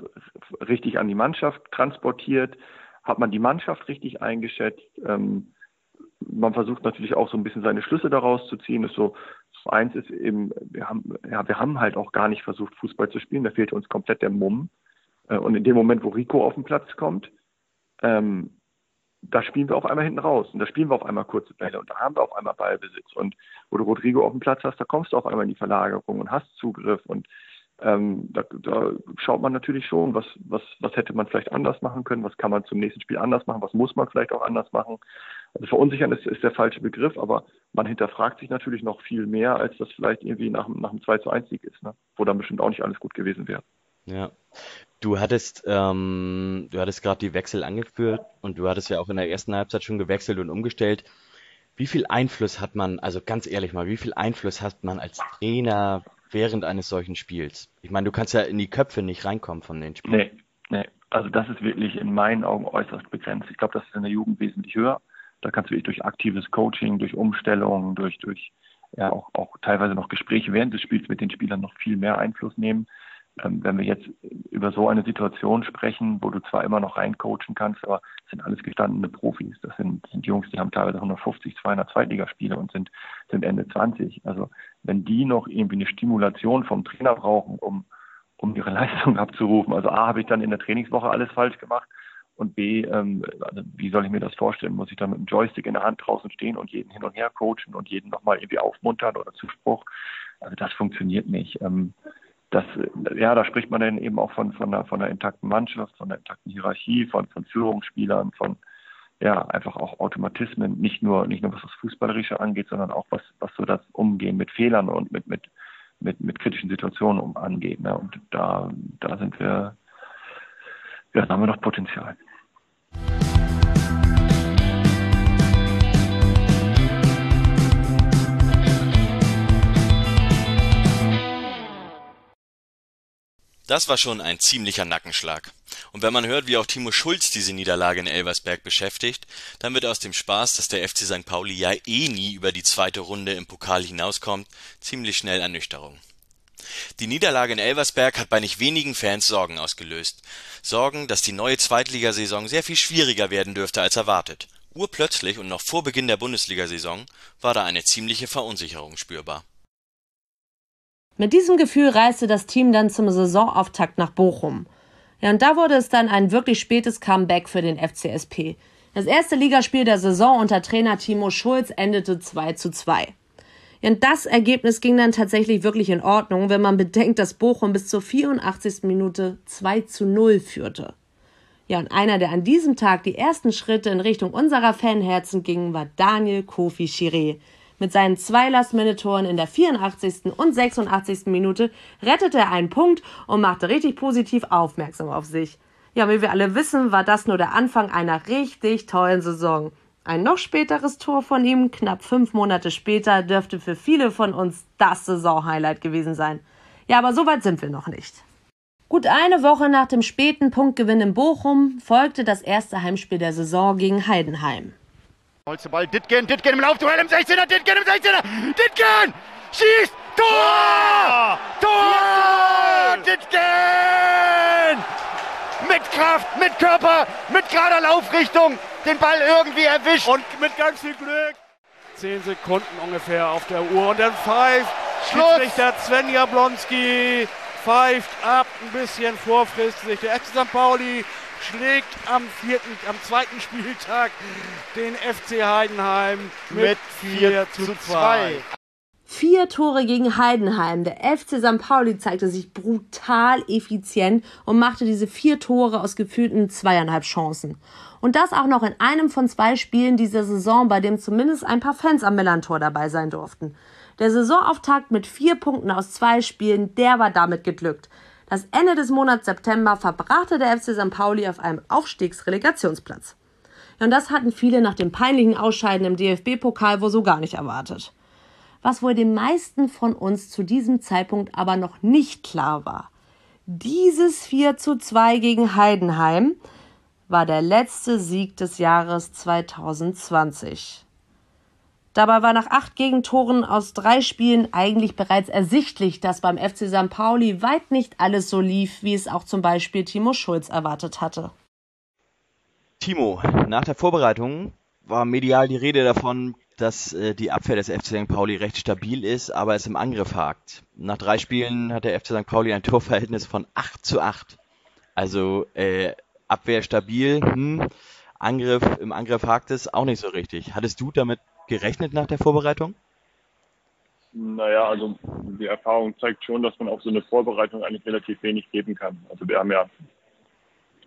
richtig an die Mannschaft transportiert? Hat man die Mannschaft richtig eingeschätzt? Ähm, man versucht natürlich auch so ein bisschen seine Schlüsse daraus zu ziehen. So, so eins ist eben, wir haben, ja, wir haben halt auch gar nicht versucht, Fußball zu spielen. Da fehlte uns komplett der Mumm. Äh, und in dem Moment, wo Rico auf den Platz kommt, ähm, da spielen wir auf einmal hinten raus und da spielen wir auf einmal kurze Bälle und da haben wir auf einmal Ballbesitz und wo du Rodrigo auf dem Platz hast, da kommst du auf einmal in die Verlagerung und hast Zugriff und ähm, da, da, schaut man natürlich schon, was, was, was hätte man vielleicht anders machen können, was kann man zum nächsten Spiel anders machen, was muss man vielleicht auch anders machen. Also verunsichern ist, ist der falsche Begriff, aber man hinterfragt sich natürlich noch viel mehr, als das vielleicht irgendwie nach, nach einem 2 zu 1 Sieg ist, ne? wo dann bestimmt auch nicht alles gut gewesen wäre. Ja. Du hattest, ähm, du hattest gerade die Wechsel angeführt und du hattest ja auch in der ersten Halbzeit schon gewechselt und umgestellt. Wie viel Einfluss hat man, also ganz ehrlich mal, wie viel Einfluss hat man als Trainer während eines solchen Spiels? Ich meine, du kannst ja in die Köpfe nicht reinkommen von den Spielern. Nee, nee. Also das ist wirklich in meinen Augen äußerst begrenzt. Ich glaube, das ist in der Jugend wesentlich höher. Da kannst du wirklich durch aktives Coaching, durch Umstellung, durch, durch ja auch, auch teilweise noch Gespräche während des Spiels mit den Spielern noch viel mehr Einfluss nehmen. Ähm, wenn wir jetzt über so eine Situation sprechen, wo du zwar immer noch reincoachen kannst, aber es sind alles gestandene Profis. Das sind, sind Jungs, die haben teilweise 150, 200 Zweitligaspiele und sind, sind Ende 20. Also wenn die noch irgendwie eine Stimulation vom Trainer brauchen, um, um ihre (laughs) Leistung abzurufen. Also A, habe ich dann in der Trainingswoche alles falsch gemacht und B, ähm, also wie soll ich mir das vorstellen? Muss ich dann mit einem Joystick in der Hand draußen stehen und jeden hin und her coachen und jeden nochmal irgendwie aufmuntern oder Zuspruch? Also das funktioniert nicht. Ähm, das, ja, da spricht man dann eben auch von, von, einer, von einer intakten Mannschaft, von einer intakten Hierarchie, von, von Führungsspielern, von ja, einfach auch Automatismen, nicht nur, nicht nur was das Fußballerische angeht, sondern auch was, was so das Umgehen mit Fehlern und mit, mit, mit, mit kritischen Situationen um angeht. Ne? Und da, da sind wir, ja, da haben wir noch Potenzial. Das war schon ein ziemlicher Nackenschlag. Und wenn man hört, wie auch Timo Schulz diese Niederlage in Elversberg beschäftigt, dann wird aus dem Spaß, dass der FC St. Pauli ja eh nie über die zweite Runde im Pokal hinauskommt, ziemlich schnell Ernüchterung. Die Niederlage in Elversberg hat bei nicht wenigen Fans Sorgen ausgelöst. Sorgen, dass die neue Zweitligasaison sehr viel schwieriger werden dürfte als erwartet. Urplötzlich und noch vor Beginn der Bundesliga-Saison war da eine ziemliche Verunsicherung spürbar. Mit diesem Gefühl reiste das Team dann zum Saisonauftakt nach Bochum. Ja, und da wurde es dann ein wirklich spätes Comeback für den FCSP. Das erste Ligaspiel der Saison unter Trainer Timo Schulz endete 2 zu 2. Ja, und das Ergebnis ging dann tatsächlich wirklich in Ordnung, wenn man bedenkt, dass Bochum bis zur 84. Minute 2 zu 0 führte. Ja, und einer, der an diesem Tag die ersten Schritte in Richtung unserer Fanherzen ging, war Daniel Kofi Chiré. Mit seinen zwei Last-Minute-Toren in der 84. und 86. Minute rettete er einen Punkt und machte richtig positiv aufmerksam auf sich. Ja, wie wir alle wissen, war das nur der Anfang einer richtig tollen Saison. Ein noch späteres Tor von ihm, knapp fünf Monate später, dürfte für viele von uns das Saisonhighlight gewesen sein. Ja, aber so weit sind wir noch nicht. Gut eine Woche nach dem späten Punktgewinn in Bochum folgte das erste Heimspiel der Saison gegen Heidenheim. Holste Ball, Ditgen, Ditgen im Laufduell im 16er, Ditgen im 16er, Ditgen! Schießt! Tor! Tor! Ditgen! Mit Kraft, mit Körper, mit gerader Laufrichtung, den Ball irgendwie erwischt. Und mit ganz viel Glück. Zehn Sekunden ungefähr auf der Uhr und dann pfeift Schluss. Schiedsrichter Sven Jablonski pfeift ab, ein bisschen vorfristig. Der FC St. Pauli schlägt am vierten, am zweiten Spieltag den FC Heidenheim mit, Mit 4 zu 2. Vier Tore gegen Heidenheim. Der FC St. Pauli zeigte sich brutal effizient und machte diese vier Tore aus gefühlten zweieinhalb Chancen. Und das auch noch in einem von zwei Spielen dieser Saison, bei dem zumindest ein paar Fans am Millantor dabei sein durften. Der Saisonauftakt mit vier Punkten aus zwei Spielen, der war damit geglückt. Das Ende des Monats September verbrachte der FC St. Pauli auf einem Aufstiegsrelegationsplatz. Und das hatten viele nach dem peinlichen Ausscheiden im DFB-Pokal wohl so gar nicht erwartet. Was wohl den meisten von uns zu diesem Zeitpunkt aber noch nicht klar war. Dieses 4 zu 2 gegen Heidenheim war der letzte Sieg des Jahres 2020. Dabei war nach acht Gegentoren aus drei Spielen eigentlich bereits ersichtlich, dass beim FC St. Pauli weit nicht alles so lief, wie es auch zum Beispiel Timo Schulz erwartet hatte. Timo, nach der Vorbereitung war medial die Rede davon, dass äh, die Abwehr des FC St. Pauli recht stabil ist, aber es im Angriff hakt. Nach drei Spielen hat der FC St. Pauli ein Torverhältnis von 8 zu 8. Also äh, Abwehr stabil, hm, Angriff, im Angriff hakt es auch nicht so richtig. Hattest du damit gerechnet nach der Vorbereitung? Naja, also die Erfahrung zeigt schon, dass man auf so eine Vorbereitung eigentlich relativ wenig geben kann. Also wir haben ja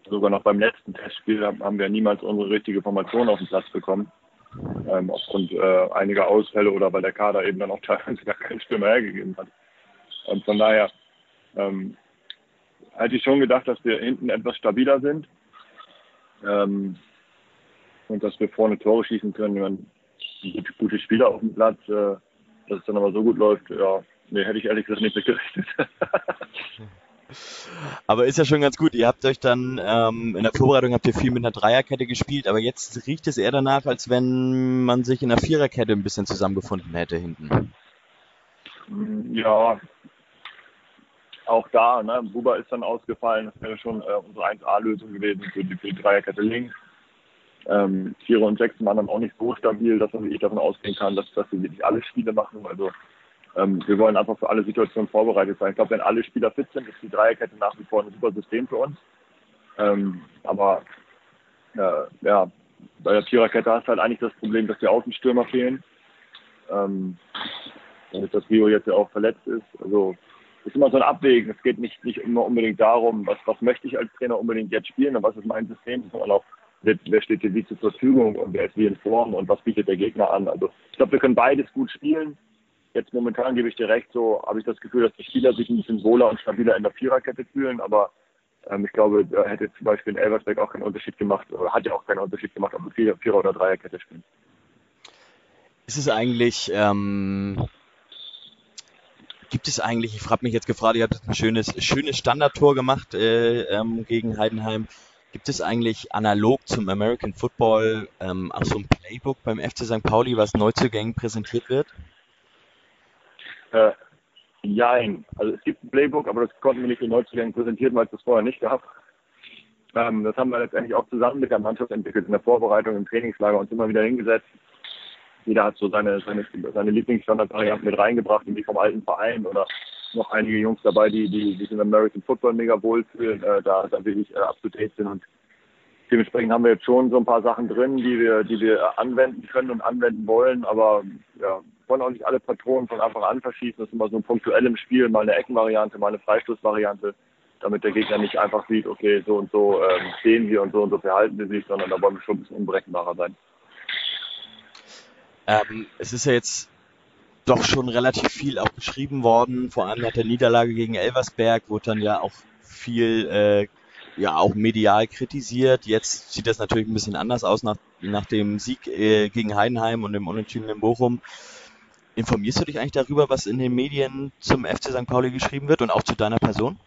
sogar noch beim letzten Testspiel haben wir niemals unsere richtige Formation auf den Platz bekommen. Ähm, aufgrund äh, einiger Ausfälle oder weil der Kader eben dann auch (laughs) teilweise gar keine Stimme hergegeben hat. Und von daher ähm, hätte ich schon gedacht, dass wir hinten etwas stabiler sind ähm, und dass wir vorne Tore schießen können. Haben gute, Spieler auf dem Platz, äh, dass es dann aber so gut läuft, ja, nee, hätte ich ehrlich gesagt nicht mit gerechnet. (laughs) Aber ist ja schon ganz gut. Ihr habt euch dann ähm, in der Vorbereitung habt ihr viel mit einer Dreierkette gespielt, aber jetzt riecht es eher danach, als wenn man sich in einer Viererkette ein bisschen zusammengefunden hätte hinten. Ja, auch da, ne, Buba ist dann ausgefallen, das wäre schon äh, unsere 1A-Lösung gewesen für die, für die Dreierkette links. Ähm, Vierer und Sechs waren dann auch nicht so stabil, dass man wirklich davon ausgehen kann, dass, dass sie wirklich alle Spiele machen. Also ähm, wir wollen einfach für alle Situationen vorbereitet sein. Ich glaube, wenn alle Spieler fit sind, ist die Dreierkette nach wie vor ein super System für uns. Ähm, aber äh, ja, bei der Viererkette hast du halt eigentlich das Problem, dass die Außenstürmer fehlen. Ähm, und dass Rio jetzt ja auch verletzt ist. Also ist immer so ein Abwägen. Es geht nicht, nicht immer unbedingt darum, was, was möchte ich als Trainer unbedingt jetzt spielen und was ist mein System, sondern auch, wer, steht dir wie zur Verfügung und wer ist wie in Form und was bietet der Gegner an. Also ich glaube, wir können beides gut spielen. Jetzt momentan gebe ich dir recht, so habe ich das Gefühl, dass die Spieler sich ein bisschen wohler und stabiler in der Viererkette fühlen, aber ähm, ich glaube, da hätte zum Beispiel in Elversberg auch keinen Unterschied gemacht, oder hat ja auch keinen Unterschied gemacht, ob wir Vierer- oder Dreierkette spielen. Ist es eigentlich, ähm, gibt es eigentlich, ich frage mich jetzt gefragt, ihr habt ein schönes, schönes Standardtor gemacht äh, ähm, gegen Heidenheim. Gibt es eigentlich analog zum American Football ähm, auch so ein Playbook beim FC St. Pauli, was Neuzugängen präsentiert wird? Äh, Jein. Also es gibt ein Playbook, aber das konnten wir nicht den Neuzugängen präsentieren, weil es das vorher nicht gab. Ähm, das haben wir letztendlich auch zusammen mit der Mannschaft entwickelt in der Vorbereitung, im Trainingslager uns immer wieder hingesetzt. Jeder hat so seine, seine, seine Lieblingsstandardvarianten mit reingebracht, irgendwie vom alten Verein oder noch einige Jungs dabei, die, die, sich im American Football mega wohlfühlen, äh, da, da wirklich äh, up to date sind und dementsprechend haben wir jetzt schon so ein paar Sachen drin, die wir, die wir anwenden können und anwenden wollen, aber ja, wollen auch nicht alle Patronen von Anfang an verschießen. Das ist immer so ein punktuelles Spiel, mal eine Eckenvariante, mal eine Freistoßvariante, damit der Gegner nicht einfach sieht, okay, so und so ähm, stehen wir und so und so verhalten wir sich, sondern da wollen wir schon ein bisschen unberechenbarer sein. Ähm, es ist ja jetzt doch schon relativ viel auch beschrieben worden, vor allem nach der Niederlage gegen Elversberg wurde dann ja auch viel äh, ja auch medial kritisiert. Jetzt sieht das natürlich ein bisschen anders aus nach, nach dem Sieg äh, gegen Heidenheim und dem Unentschieden in Bochum. Informierst du dich eigentlich darüber, was in den Medien zum FC St. Pauli geschrieben wird und auch zu deiner Person?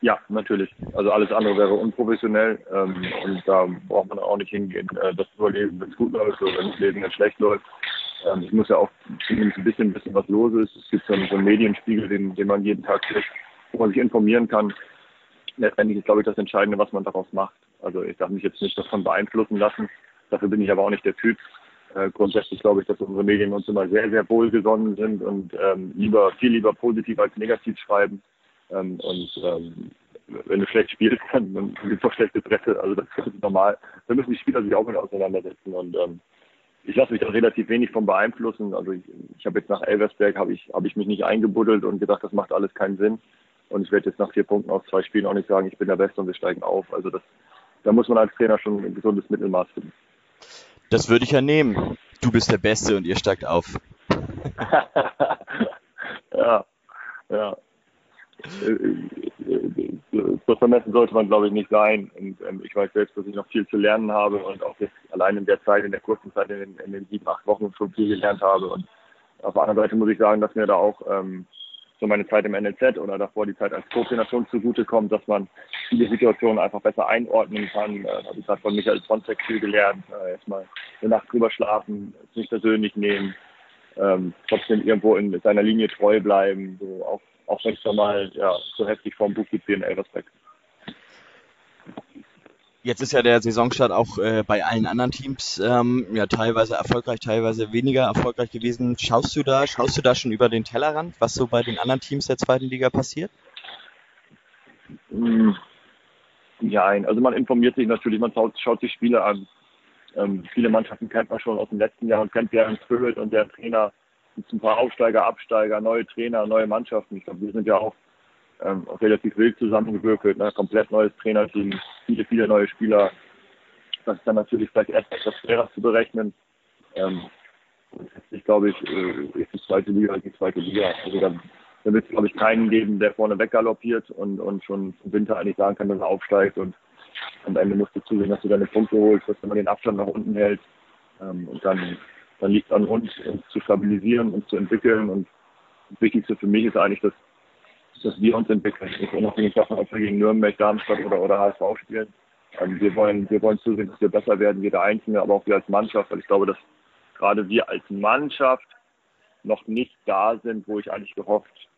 Ja, natürlich. Also alles andere wäre unprofessionell ähm, und da braucht man auch nicht hingehen, äh, das überleben, wenn es gut läuft oder wenn das Leben jetzt schlecht läuft. Ähm, es muss ja auch zumindest ein bisschen, ein bisschen was los ist. Es gibt so einen, so einen Medienspiegel, den, den man jeden Tag kriegt, wo man sich informieren kann letztendlich ist, glaube ich, das Entscheidende, was man daraus macht. Also ich darf mich jetzt nicht davon beeinflussen lassen. Dafür bin ich aber auch nicht der Typ. Äh, grundsätzlich glaube ich, dass unsere Medien uns immer sehr, sehr wohlgesonnen sind und ähm, lieber, viel lieber positiv als negativ schreiben. Ähm, und ähm, wenn du schlecht spielst, dann, dann gibt es auch schlechte Presse. Also das ist normal. Da müssen die Spieler sich auch mit auseinandersetzen. Und ähm, ich lasse mich da relativ wenig von beeinflussen. Also ich, ich habe jetzt nach Elversberg habe ich, habe ich mich nicht eingebuddelt und gedacht, das macht alles keinen Sinn. Und ich werde jetzt nach vier Punkten aus zwei Spielen auch nicht sagen, ich bin der Beste und wir steigen auf. Also das, da muss man als Trainer schon ein gesundes Mittelmaß finden. Das würde ich ja nehmen. Du bist der Beste und ihr steigt auf. (laughs) ja, ja. So vermessen sollte man, glaube ich, nicht sein. Und ähm, ich weiß selbst, dass ich noch viel zu lernen habe und auch jetzt allein in der Zeit, in der kurzen Zeit, in den, in den sieben, acht Wochen schon viel gelernt habe. Und auf der anderen Seite muss ich sagen, dass mir da auch ähm, so meine Zeit im NLZ oder davor die Zeit als Co-Trainer zugutekommt, dass man viele Situationen einfach besser einordnen kann. Äh, habe ich gerade von Michael Sponzek viel gelernt. Äh, erstmal eine Nacht drüber schlafen, es nicht persönlich nehmen, ähm, trotzdem irgendwo in seiner Linie treu bleiben, so auch, auch wenn es da mal ja, so heftig vorm Buch gibt wie in Elversberg. Jetzt ist ja der Saisonstart auch äh, bei allen anderen Teams ähm, ja teilweise erfolgreich, teilweise weniger erfolgreich gewesen. Schaust du da, schaust du da schon über den Tellerrand, was so bei den anderen Teams der zweiten Liga passiert? Mm, ja, also man informiert sich natürlich, man schaut, schaut sich Spiele an. Ähm, viele Mannschaften kennt man schon aus dem letzten Jahr und kennt deren Spirit und der Trainer. Es gibt ein paar Aufsteiger, Absteiger, neue Trainer, neue Mannschaften. Ich glaube, wir sind ja auch ähm, relativ wild zusammengewürfelt, ne? komplett neues Trainerteam, viele, viele neue Spieler. Das ist dann natürlich vielleicht erst etwas schwerer zu berechnen. Ähm, ich glaube, ich, äh, ist die zweite Liga die zweite Liga. Also da, da wird es, glaube ich, keinen geben, der vorne weggaloppiert und, und schon im Winter eigentlich sagen kann, dass er aufsteigt und am Ende musst du zusehen, dass du deine Punkte holst, dass du den Abstand nach unten hältst. Ähm, und dann, dann liegt an uns, uns zu stabilisieren, uns zu entwickeln. Und das Wichtigste für mich ist eigentlich, dass dass wir uns entwickeln. Ist unabhängig davon, ob wir gegen Nürnberg, Darmstadt oder, oder HSV spielen. Ähm, wir wollen, wir wollen zusehen, dass wir besser werden, jeder Einzelne, aber auch wir als Mannschaft, weil ich glaube, dass gerade wir als Mannschaft noch nicht da sind, wo ich eigentlich gehofft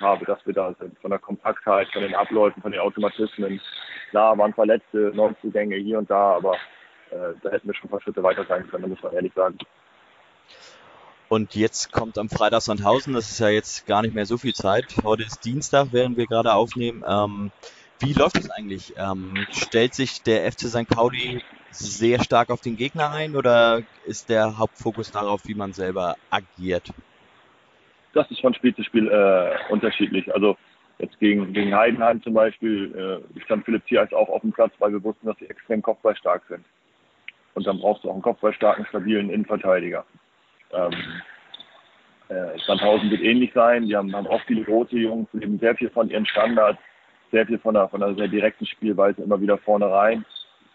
habe, dass wir da sind. Von der Kompaktheit, von den Abläufen, von den Automatismen. Klar, waren Verletzte, Neuzugänge hier und da, aber äh, da hätten wir schon ein paar Schritte weiter sein können, muss man ehrlich sagen. Und jetzt kommt am Freitag Sandhausen, das ist ja jetzt gar nicht mehr so viel Zeit. Heute ist Dienstag, während wir gerade aufnehmen. Ähm, wie läuft das eigentlich? Ähm, stellt sich der FC St. Pauli sehr stark auf den Gegner ein oder ist der Hauptfokus darauf, wie man selber agiert? Das ist von Spiel zu Spiel äh, unterschiedlich. Also jetzt gegen, gegen Heidenheim zum Beispiel äh, stand Philipp Zierers auch auf dem Platz, weil wir wussten, dass sie extrem kopfballstark sind. Und dann brauchst du auch einen kopfballstarken, stabilen Innenverteidiger. Ähm, äh, Sandhausen wird ähnlich sein. Die haben, haben auch viele große Jungs, leben sehr viel von ihren Standards, sehr viel von einer, von einer sehr direkten Spielweise immer wieder vorne rein.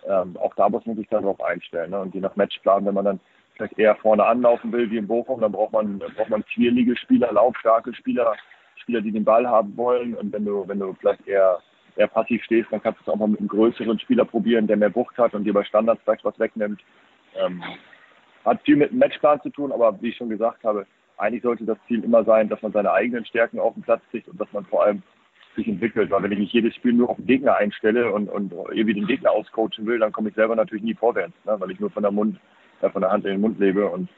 Ähm, auch da muss man sich dann darauf einstellen. Ne? Und je nach Matchplan, wenn man dann vielleicht eher vorne anlaufen will, wie in Bochum, dann braucht man, braucht man quirlige Spieler, laufstarke Spieler, Spieler, die den Ball haben wollen. Und wenn du, wenn du vielleicht eher, eher passiv stehst, dann kannst du es auch mal mit einem größeren Spieler probieren, der mehr Wucht hat und dir bei Standards vielleicht was wegnimmt. Ähm, hat viel mit dem Matchplan zu tun, aber wie ich schon gesagt habe, eigentlich sollte das Ziel immer sein, dass man seine eigenen Stärken auf den Platz kriegt und dass man vor allem sich entwickelt. Weil wenn ich mich jedes Spiel nur auf den Gegner einstelle und, und irgendwie den Gegner auscoachen will, dann komme ich selber natürlich nie vorwärts, ne? weil ich nur von der Mund, äh, von der Hand in den Mund lebe. Und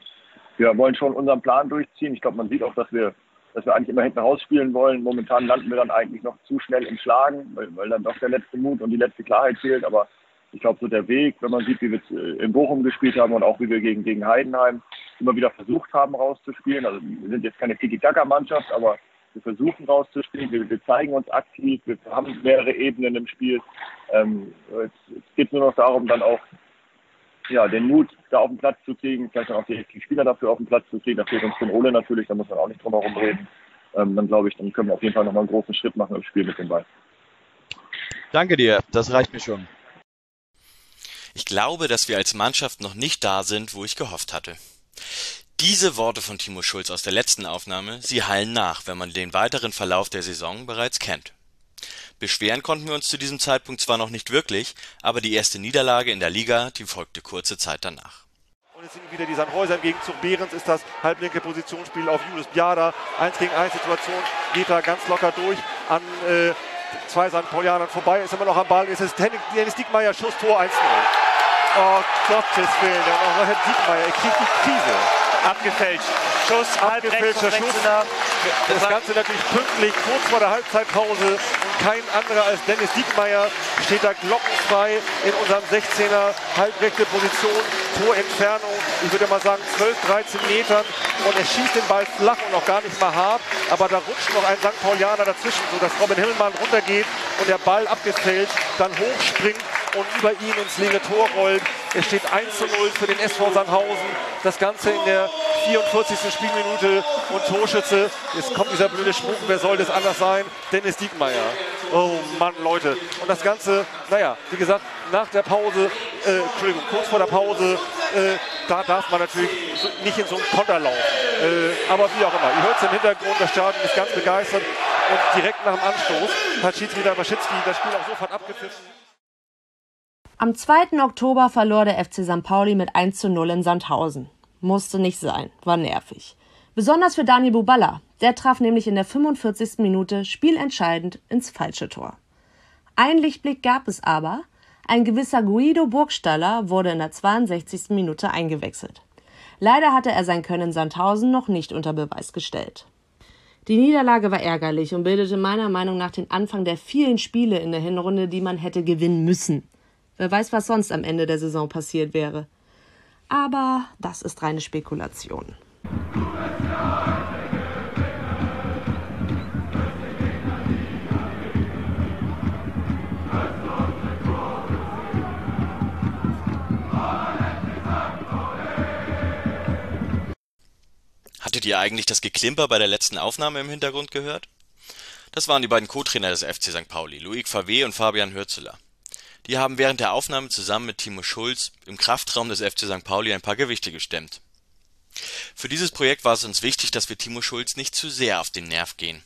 wir wollen schon unseren Plan durchziehen. Ich glaube, man sieht auch, dass wir, dass wir eigentlich immer hinten rausspielen wollen. Momentan landen wir dann eigentlich noch zu schnell im Schlagen, weil, weil dann doch der letzte Mut und die letzte Klarheit fehlt. Aber ich glaube, so der Weg, wenn man sieht, wie wir äh, in Bochum gespielt haben und auch wie wir gegen, gegen Heidenheim immer wieder versucht haben, rauszuspielen. Also wir sind jetzt keine Tiki-Taka-Mannschaft, aber wir versuchen rauszuspielen, wir, wir, zeigen uns aktiv, wir haben mehrere Ebenen im Spiel. Ähm, jetzt, geht nur noch darum, dann auch ja, den Mut da auf den Platz zu kriegen, vielleicht dann auch die richtigen Spieler dafür auf den Platz zu kriegen. Da fehlt uns den Ole natürlich, da muss man auch nicht drum herum reden. Ähm, dann glaube ich, dann können wir auf jeden Fall nochmal einen großen Schritt machen im Spiel mit dem Ball. Danke dir, das reicht mir schon. Ich glaube, dass wir als Mannschaft noch nicht da sind, wo ich gehofft hatte. Diese Worte von Timo Schulz aus der letzten Aufnahme, sie hallen nach, wenn man den weiteren Verlauf der Saison bereits kennt. Beschweren konnten wir uns zu diesem Zeitpunkt zwar noch nicht wirklich, aber die erste Niederlage in der Liga, die folgte kurze Zeit danach. Und es sind wieder die Sandhäuser im Gegenzug. Behrens ist das halblinke Positionsspiel auf Julius Biada. 1 gegen 1 Situation, geht da ganz locker durch an äh, zwei St. Paulianern vorbei, ist immer noch am Ball. Ist es Dennis Diekmeyer, Schuss, Tor 1-0. Oh Gottes Willen, noch Herr Diekmeyer, er kriegt die Krise. Abgefälscht. Schuss, Abgefälschter Schuss. Das Ganze natürlich pünktlich, kurz vor der Halbzeitpause. Und kein anderer als Dennis Diekmeyer steht da glockenfrei in unserem 16er halbrechte Position. Torentfernung, ich würde mal sagen 12, 13 Metern. Und er schießt den Ball flach und noch gar nicht mal hart. Aber da rutscht noch ein St. Paulianer dazwischen, sodass Robin Himmelmann runtergeht und der Ball abgefällt, dann hochspringt und über ihn ins linke Tor rollt. Es steht 1 zu 0 für den SV Sandhausen. Das Ganze in der 44. Spielminute und Torschütze. Jetzt kommt dieser blöde Spruch, wer soll das anders sein? Dennis Diekmeyer. Oh Mann, Leute. Und das Ganze, naja, wie gesagt, nach der Pause, äh, Entschuldigung, kurz vor der Pause, äh, da darf man natürlich nicht in so einen Konter laufen. Äh, aber wie auch immer, ihr hört es im Hintergrund, das Stadion ist ganz begeistert. Und direkt nach dem Anstoß hat Schiedsrichter Waschitzki das Spiel auch sofort abgepfiffen. Am 2. Oktober verlor der FC St. Pauli mit 1 zu 0 in Sandhausen. Musste nicht sein, war nervig. Besonders für Dani Buballa. Der traf nämlich in der 45. Minute spielentscheidend ins falsche Tor. Ein Lichtblick gab es aber. Ein gewisser Guido Burgstaller wurde in der 62. Minute eingewechselt. Leider hatte er sein Können Sandhausen noch nicht unter Beweis gestellt. Die Niederlage war ärgerlich und bildete meiner Meinung nach den Anfang der vielen Spiele in der Hinrunde, die man hätte gewinnen müssen. Wer weiß, was sonst am Ende der Saison passiert wäre. Aber das ist reine Spekulation. Hattet ihr eigentlich das Geklimper bei der letzten Aufnahme im Hintergrund gehört? Das waren die beiden Co-Trainer des FC St. Pauli, Loic Favé und Fabian Hürzeler. Die haben während der Aufnahme zusammen mit Timo Schulz im Kraftraum des FC St. Pauli ein paar Gewichte gestemmt. Für dieses Projekt war es uns wichtig, dass wir Timo Schulz nicht zu sehr auf den Nerv gehen.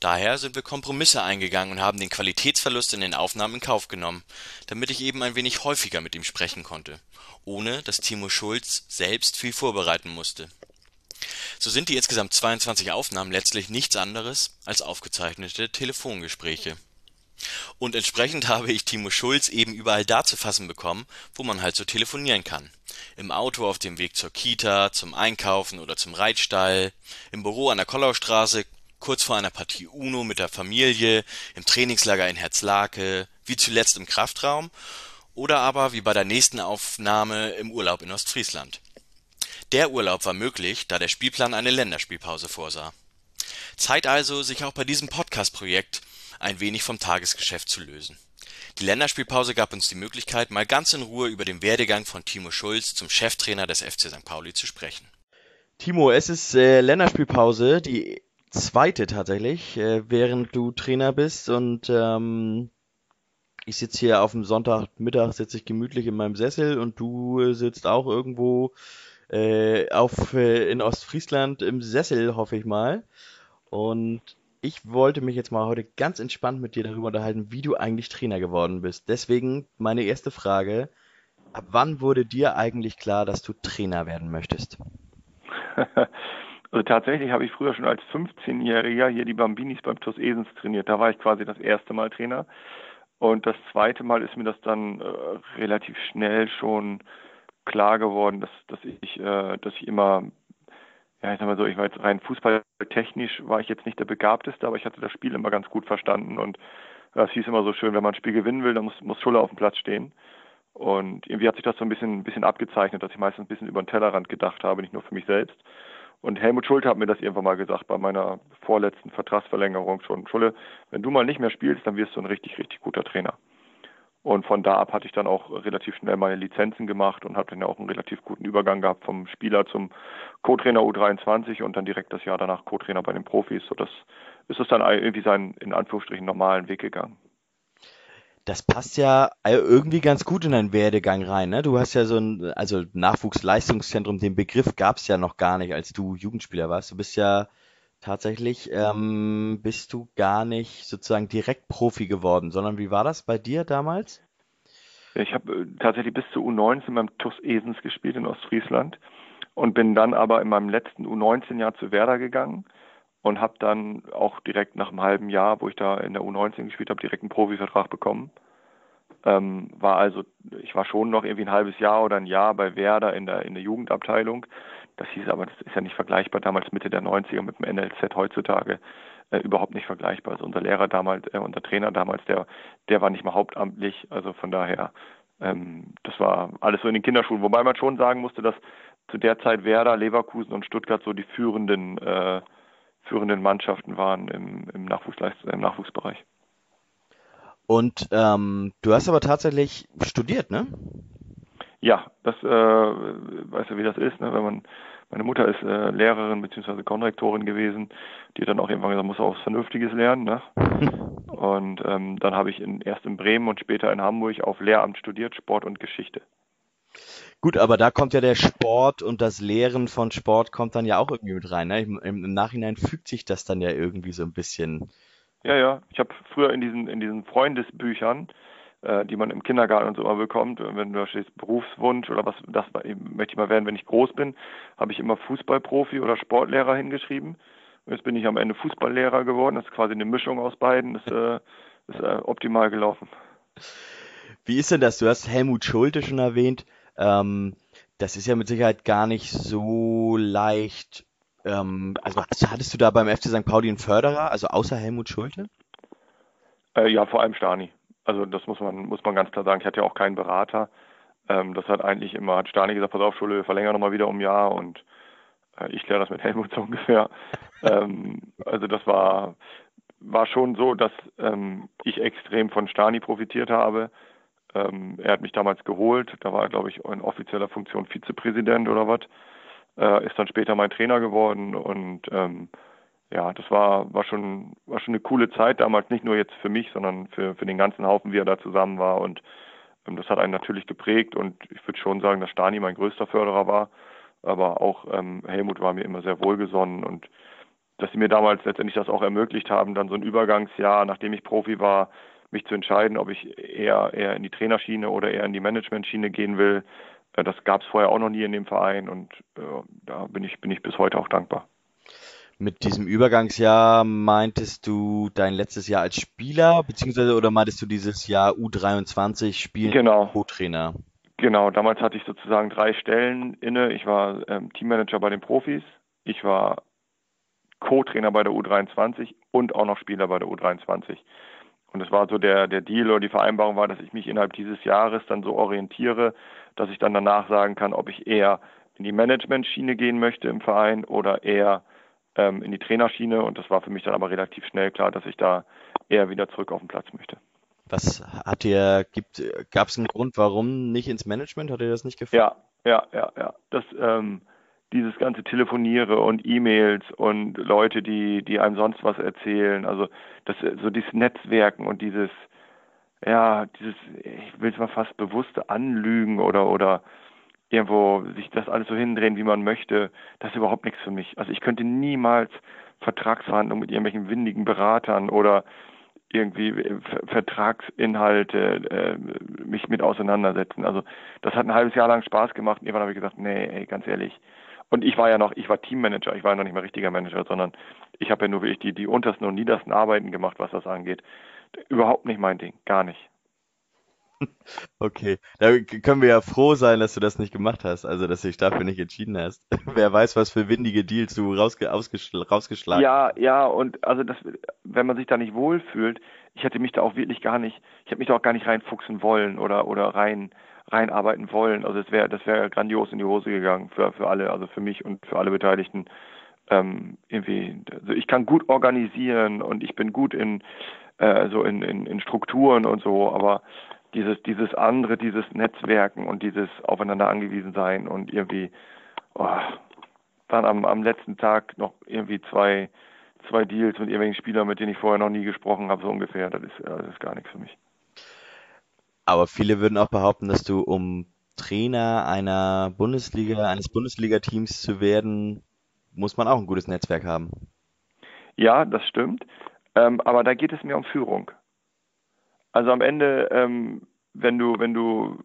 Daher sind wir Kompromisse eingegangen und haben den Qualitätsverlust in den Aufnahmen in Kauf genommen, damit ich eben ein wenig häufiger mit ihm sprechen konnte, ohne dass Timo Schulz selbst viel vorbereiten musste. So sind die insgesamt 22 Aufnahmen letztlich nichts anderes als aufgezeichnete Telefongespräche. Und entsprechend habe ich Timo Schulz eben überall da zu fassen bekommen, wo man halt so telefonieren kann. Im Auto auf dem Weg zur Kita, zum Einkaufen oder zum Reitstall, im Büro an der Kollaustraße, kurz vor einer Partie Uno mit der Familie, im Trainingslager in Herzlake, wie zuletzt im Kraftraum oder aber wie bei der nächsten Aufnahme im Urlaub in Ostfriesland. Der Urlaub war möglich, da der Spielplan eine Länderspielpause vorsah. Zeit also, sich auch bei diesem Podcast-Projekt ein wenig vom Tagesgeschäft zu lösen. Die Länderspielpause gab uns die Möglichkeit, mal ganz in Ruhe über den Werdegang von Timo Schulz zum Cheftrainer des FC St. Pauli zu sprechen. Timo, es ist äh, Länderspielpause, die zweite tatsächlich, äh, während du Trainer bist und ähm, ich sitze hier auf dem Sonntagmittag, sitze ich gemütlich in meinem Sessel und du äh, sitzt auch irgendwo äh, auf, äh, in Ostfriesland im Sessel, hoffe ich mal. Und ich wollte mich jetzt mal heute ganz entspannt mit dir darüber unterhalten, wie du eigentlich Trainer geworden bist. Deswegen meine erste Frage. Ab wann wurde dir eigentlich klar, dass du Trainer werden möchtest? (laughs) Also tatsächlich habe ich früher schon als 15-Jähriger hier die Bambinis beim TuS Esens trainiert. Da war ich quasi das erste Mal Trainer. Und das zweite Mal ist mir das dann äh, relativ schnell schon klar geworden, dass, dass ich, äh, dass ich immer, ja, ich sag mal so, ich war jetzt rein fußballtechnisch war ich jetzt nicht der Begabteste, aber ich hatte das Spiel immer ganz gut verstanden und das hieß immer so schön, wenn man ein Spiel gewinnen will, dann muss, muss Schulle auf dem Platz stehen. Und irgendwie hat sich das so ein bisschen, ein bisschen abgezeichnet, dass ich meistens ein bisschen über den Tellerrand gedacht habe, nicht nur für mich selbst. Und Helmut Schulte hat mir das irgendwann mal gesagt bei meiner vorletzten Vertragsverlängerung schon. Schulle, wenn du mal nicht mehr spielst, dann wirst du ein richtig, richtig guter Trainer. Und von da ab hatte ich dann auch relativ schnell meine Lizenzen gemacht und habe dann ja auch einen relativ guten Übergang gehabt vom Spieler zum Co-Trainer U23 und dann direkt das Jahr danach Co-Trainer bei den Profis. So das ist es dann irgendwie seinen in Anführungsstrichen normalen Weg gegangen. Das passt ja irgendwie ganz gut in deinen Werdegang rein, ne? Du hast ja so ein, also Nachwuchsleistungszentrum, den Begriff gab es ja noch gar nicht, als du Jugendspieler warst. Du bist ja tatsächlich, ähm, bist du gar nicht sozusagen direkt Profi geworden, sondern wie war das bei dir damals? Ich habe äh, tatsächlich bis zu U19 beim TuS Esens gespielt in Ostfriesland und bin dann aber in meinem letzten U19-Jahr zu Werder gegangen und habe dann auch direkt nach einem halben Jahr, wo ich da in der U19 gespielt habe, direkt einen Profivertrag bekommen. Ähm, war also, ich war schon noch irgendwie ein halbes Jahr oder ein Jahr bei Werder in der, in der Jugendabteilung. Das hieß aber, das ist ja nicht vergleichbar damals Mitte der 90er mit dem NLZ heutzutage. Äh, überhaupt nicht vergleichbar. Also unser Lehrer damals, äh, unser Trainer damals, der, der war nicht mal hauptamtlich. Also von daher, ähm, das war alles so in den Kinderschuhen. Wobei man schon sagen musste, dass zu der Zeit Werder, Leverkusen und Stuttgart so die führenden äh, führenden Mannschaften waren im, im, im Nachwuchsbereich. Und ähm, du hast aber tatsächlich studiert, ne? Ja, das äh, weißt du, wie das ist, ne? Wenn man meine Mutter ist äh, Lehrerin bzw. Konrektorin gewesen, die dann auch irgendwann gesagt, muss auch was Vernünftiges lernen. Ne? (laughs) und ähm, dann habe ich in, erst in Bremen und später in Hamburg auf Lehramt studiert, Sport und Geschichte. Gut, aber da kommt ja der Sport und das Lehren von Sport kommt dann ja auch irgendwie mit rein. Ne? Im, Im Nachhinein fügt sich das dann ja irgendwie so ein bisschen. Ja, ja. Ich habe früher in diesen, in diesen Freundesbüchern, die man im Kindergarten und so immer bekommt, wenn du stehst Berufswunsch oder was, das möchte ich mal werden, wenn ich groß bin, habe ich immer Fußballprofi oder Sportlehrer hingeschrieben. Und jetzt bin ich am Ende Fußballlehrer geworden. Das ist quasi eine Mischung aus beiden. Das äh, ist äh, optimal gelaufen. Wie ist denn das? Du hast Helmut Schulte schon erwähnt. Ähm, das ist ja mit Sicherheit gar nicht so leicht. Ähm, also hattest du da beim FC St. Pauli einen Förderer, also außer Helmut Schulte? Äh, ja, vor allem Stani. Also das muss man, muss man ganz klar sagen. Ich hatte ja auch keinen Berater. Ähm, das hat eigentlich immer, hat Stani gesagt, pass auf, Schule, wir verlängern nochmal wieder um ein Jahr und äh, ich kläre das mit (laughs) Helmut so ungefähr. ähm, also das war, war schon so, dass ähm, ich extrem von Stani profitiert habe. Ähm, er hat mich damals geholt, da war er, glaube ich, in offizieller Funktion Vizepräsident oder was. Äh, ist dann später mein Trainer geworden und ähm, ja, das war, war schon, war schon eine coole Zeit damals, nicht nur jetzt für mich, sondern für, für den ganzen Haufen, wie er da zusammen war. Und ähm, das hat einen natürlich geprägt und ich würde schon sagen, dass Stani mein größter Förderer war. Aber auch ähm, Helmut war mir immer sehr wohlgesonnen und dass sie mir damals letztendlich das auch ermöglicht haben, dann so ein Übergangsjahr, nachdem ich Profi war, mich zu entscheiden, ob ich eher, eher in die Trainerschiene oder eher in die Managementschiene gehen will. Äh, das gab es vorher auch noch nie in dem Verein und äh, da bin ich, bin ich bis heute auch dankbar. Mit diesem Übergangsjahr meintest du dein letztes Jahr als Spieler, beziehungsweise oder meintest du dieses Jahr U23 Spiel Genau. Co-Trainer? Genau, damals hatte ich sozusagen drei Stellen inne. Ich war ähm, Teammanager bei den Profis, ich war Co-Trainer bei der U23 und auch noch Spieler bei der U23. Und es war so der, der Deal oder die Vereinbarung war, dass ich mich innerhalb dieses Jahres dann so orientiere, dass ich dann danach sagen kann, ob ich eher in die Management-Schiene gehen möchte im Verein oder eher ähm, in die Trainerschiene. Und das war für mich dann aber relativ schnell klar, dass ich da eher wieder zurück auf den Platz möchte. Was hat dir, gibt, gab es einen Grund, warum nicht ins Management? Hat dir das nicht gefallen? Ja, ja, ja, ja. Das, ähm, dieses ganze Telefoniere und E-Mails und Leute, die, die einem sonst was erzählen, also das, so dieses Netzwerken und dieses, ja, dieses, ich will es mal fast bewusste Anlügen oder, oder irgendwo sich das alles so hindrehen, wie man möchte, das ist überhaupt nichts für mich. Also ich könnte niemals Vertragsverhandlungen mit irgendwelchen windigen Beratern oder irgendwie Vertragsinhalte äh, mich mit auseinandersetzen. Also das hat ein halbes Jahr lang Spaß gemacht irgendwann habe ich gesagt, nee, ey, ganz ehrlich. Und ich war ja noch, ich war Teammanager, ich war ja noch nicht mal richtiger Manager, sondern ich habe ja nur wirklich die, die untersten und niedersten Arbeiten gemacht, was das angeht. Überhaupt nicht mein Ding, gar nicht. Okay, da können wir ja froh sein, dass du das nicht gemacht hast, also dass du dich dafür nicht entschieden hast. (laughs) Wer weiß, was für windige Deals du rausge rausgeschlagen Ja, ja, und also das, wenn man sich da nicht wohlfühlt, ich hätte mich da auch wirklich gar nicht, ich hätte mich da auch gar nicht reinfuchsen wollen oder oder rein reinarbeiten wollen. Also es wäre das wäre grandios in die Hose gegangen für für alle, also für mich und für alle Beteiligten. Ähm, irgendwie, also ich kann gut organisieren und ich bin gut in äh, so in, in, in Strukturen und so, aber dieses, dieses andere, dieses Netzwerken und dieses aufeinander angewiesen sein und irgendwie oh, dann am, am letzten Tag noch irgendwie zwei, zwei Deals mit irgendwelchen Spielern, mit denen ich vorher noch nie gesprochen habe, so ungefähr, das ist, das ist gar nichts für mich. Aber viele würden auch behaupten, dass du, um Trainer einer Bundesliga, eines Bundesliga-Teams zu werden, muss man auch ein gutes Netzwerk haben. Ja, das stimmt. Ähm, aber da geht es mir um Führung. Also am Ende, ähm, wenn du, wenn du,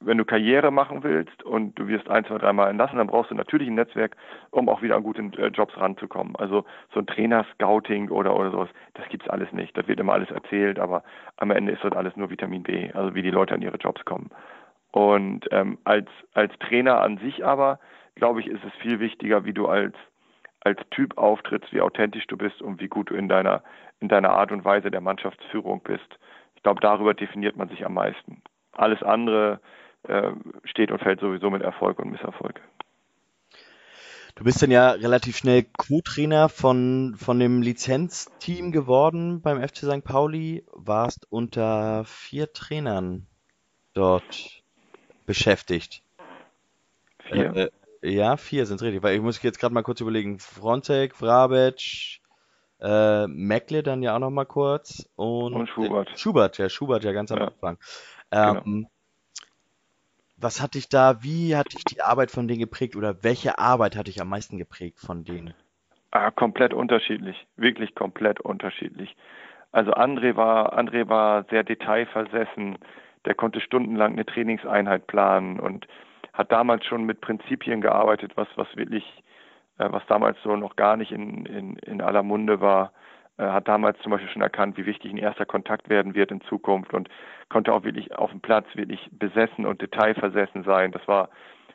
wenn du Karriere machen willst und du wirst ein, zwei, dreimal entlassen, dann brauchst du natürlich ein Netzwerk, um auch wieder an gute äh, Jobs ranzukommen. Also so ein Trainer-Scouting oder, oder sowas, das gibt's alles nicht. Das wird immer alles erzählt, aber am Ende ist das alles nur Vitamin B, also wie die Leute an ihre Jobs kommen. Und ähm, als, als Trainer an sich aber, glaube ich, ist es viel wichtiger, wie du als als Typ auftrittst, wie authentisch du bist und wie gut du in deiner in deiner Art und Weise der Mannschaftsführung bist glaube, darüber definiert man sich am meisten. Alles andere äh, steht und fällt sowieso mit Erfolg und Misserfolg. Du bist dann ja relativ schnell Co-Trainer von, von dem Lizenzteam geworden beim FC St. Pauli, warst unter vier Trainern dort beschäftigt. Vier? Äh, äh, ja, vier sind richtig, weil ich muss jetzt gerade mal kurz überlegen. Frontek, Vrabec, äh, Meckle dann ja auch noch mal kurz und, und Schubert. Äh, Schubert, ja, Schubert ja ganz am Ja. Anfang. Ähm, Genau. Was hat dich da, wie hat dich die Arbeit von denen geprägt oder welche Arbeit hat dich am meisten geprägt von denen? Ah, komplett unterschiedlich, wirklich komplett unterschiedlich. Also André war, André war sehr detailversessen, der konnte stundenlang eine Trainingseinheit planen und hat damals schon mit Prinzipien gearbeitet, was, was wirklich, was damals so noch gar nicht in, in, in aller Munde war. Er hat damals zum Beispiel schon erkannt, wie wichtig ein erster Kontakt werden wird in Zukunft und konnte auch wirklich auf dem Platz wirklich besessen und detailversessen sein. Das war,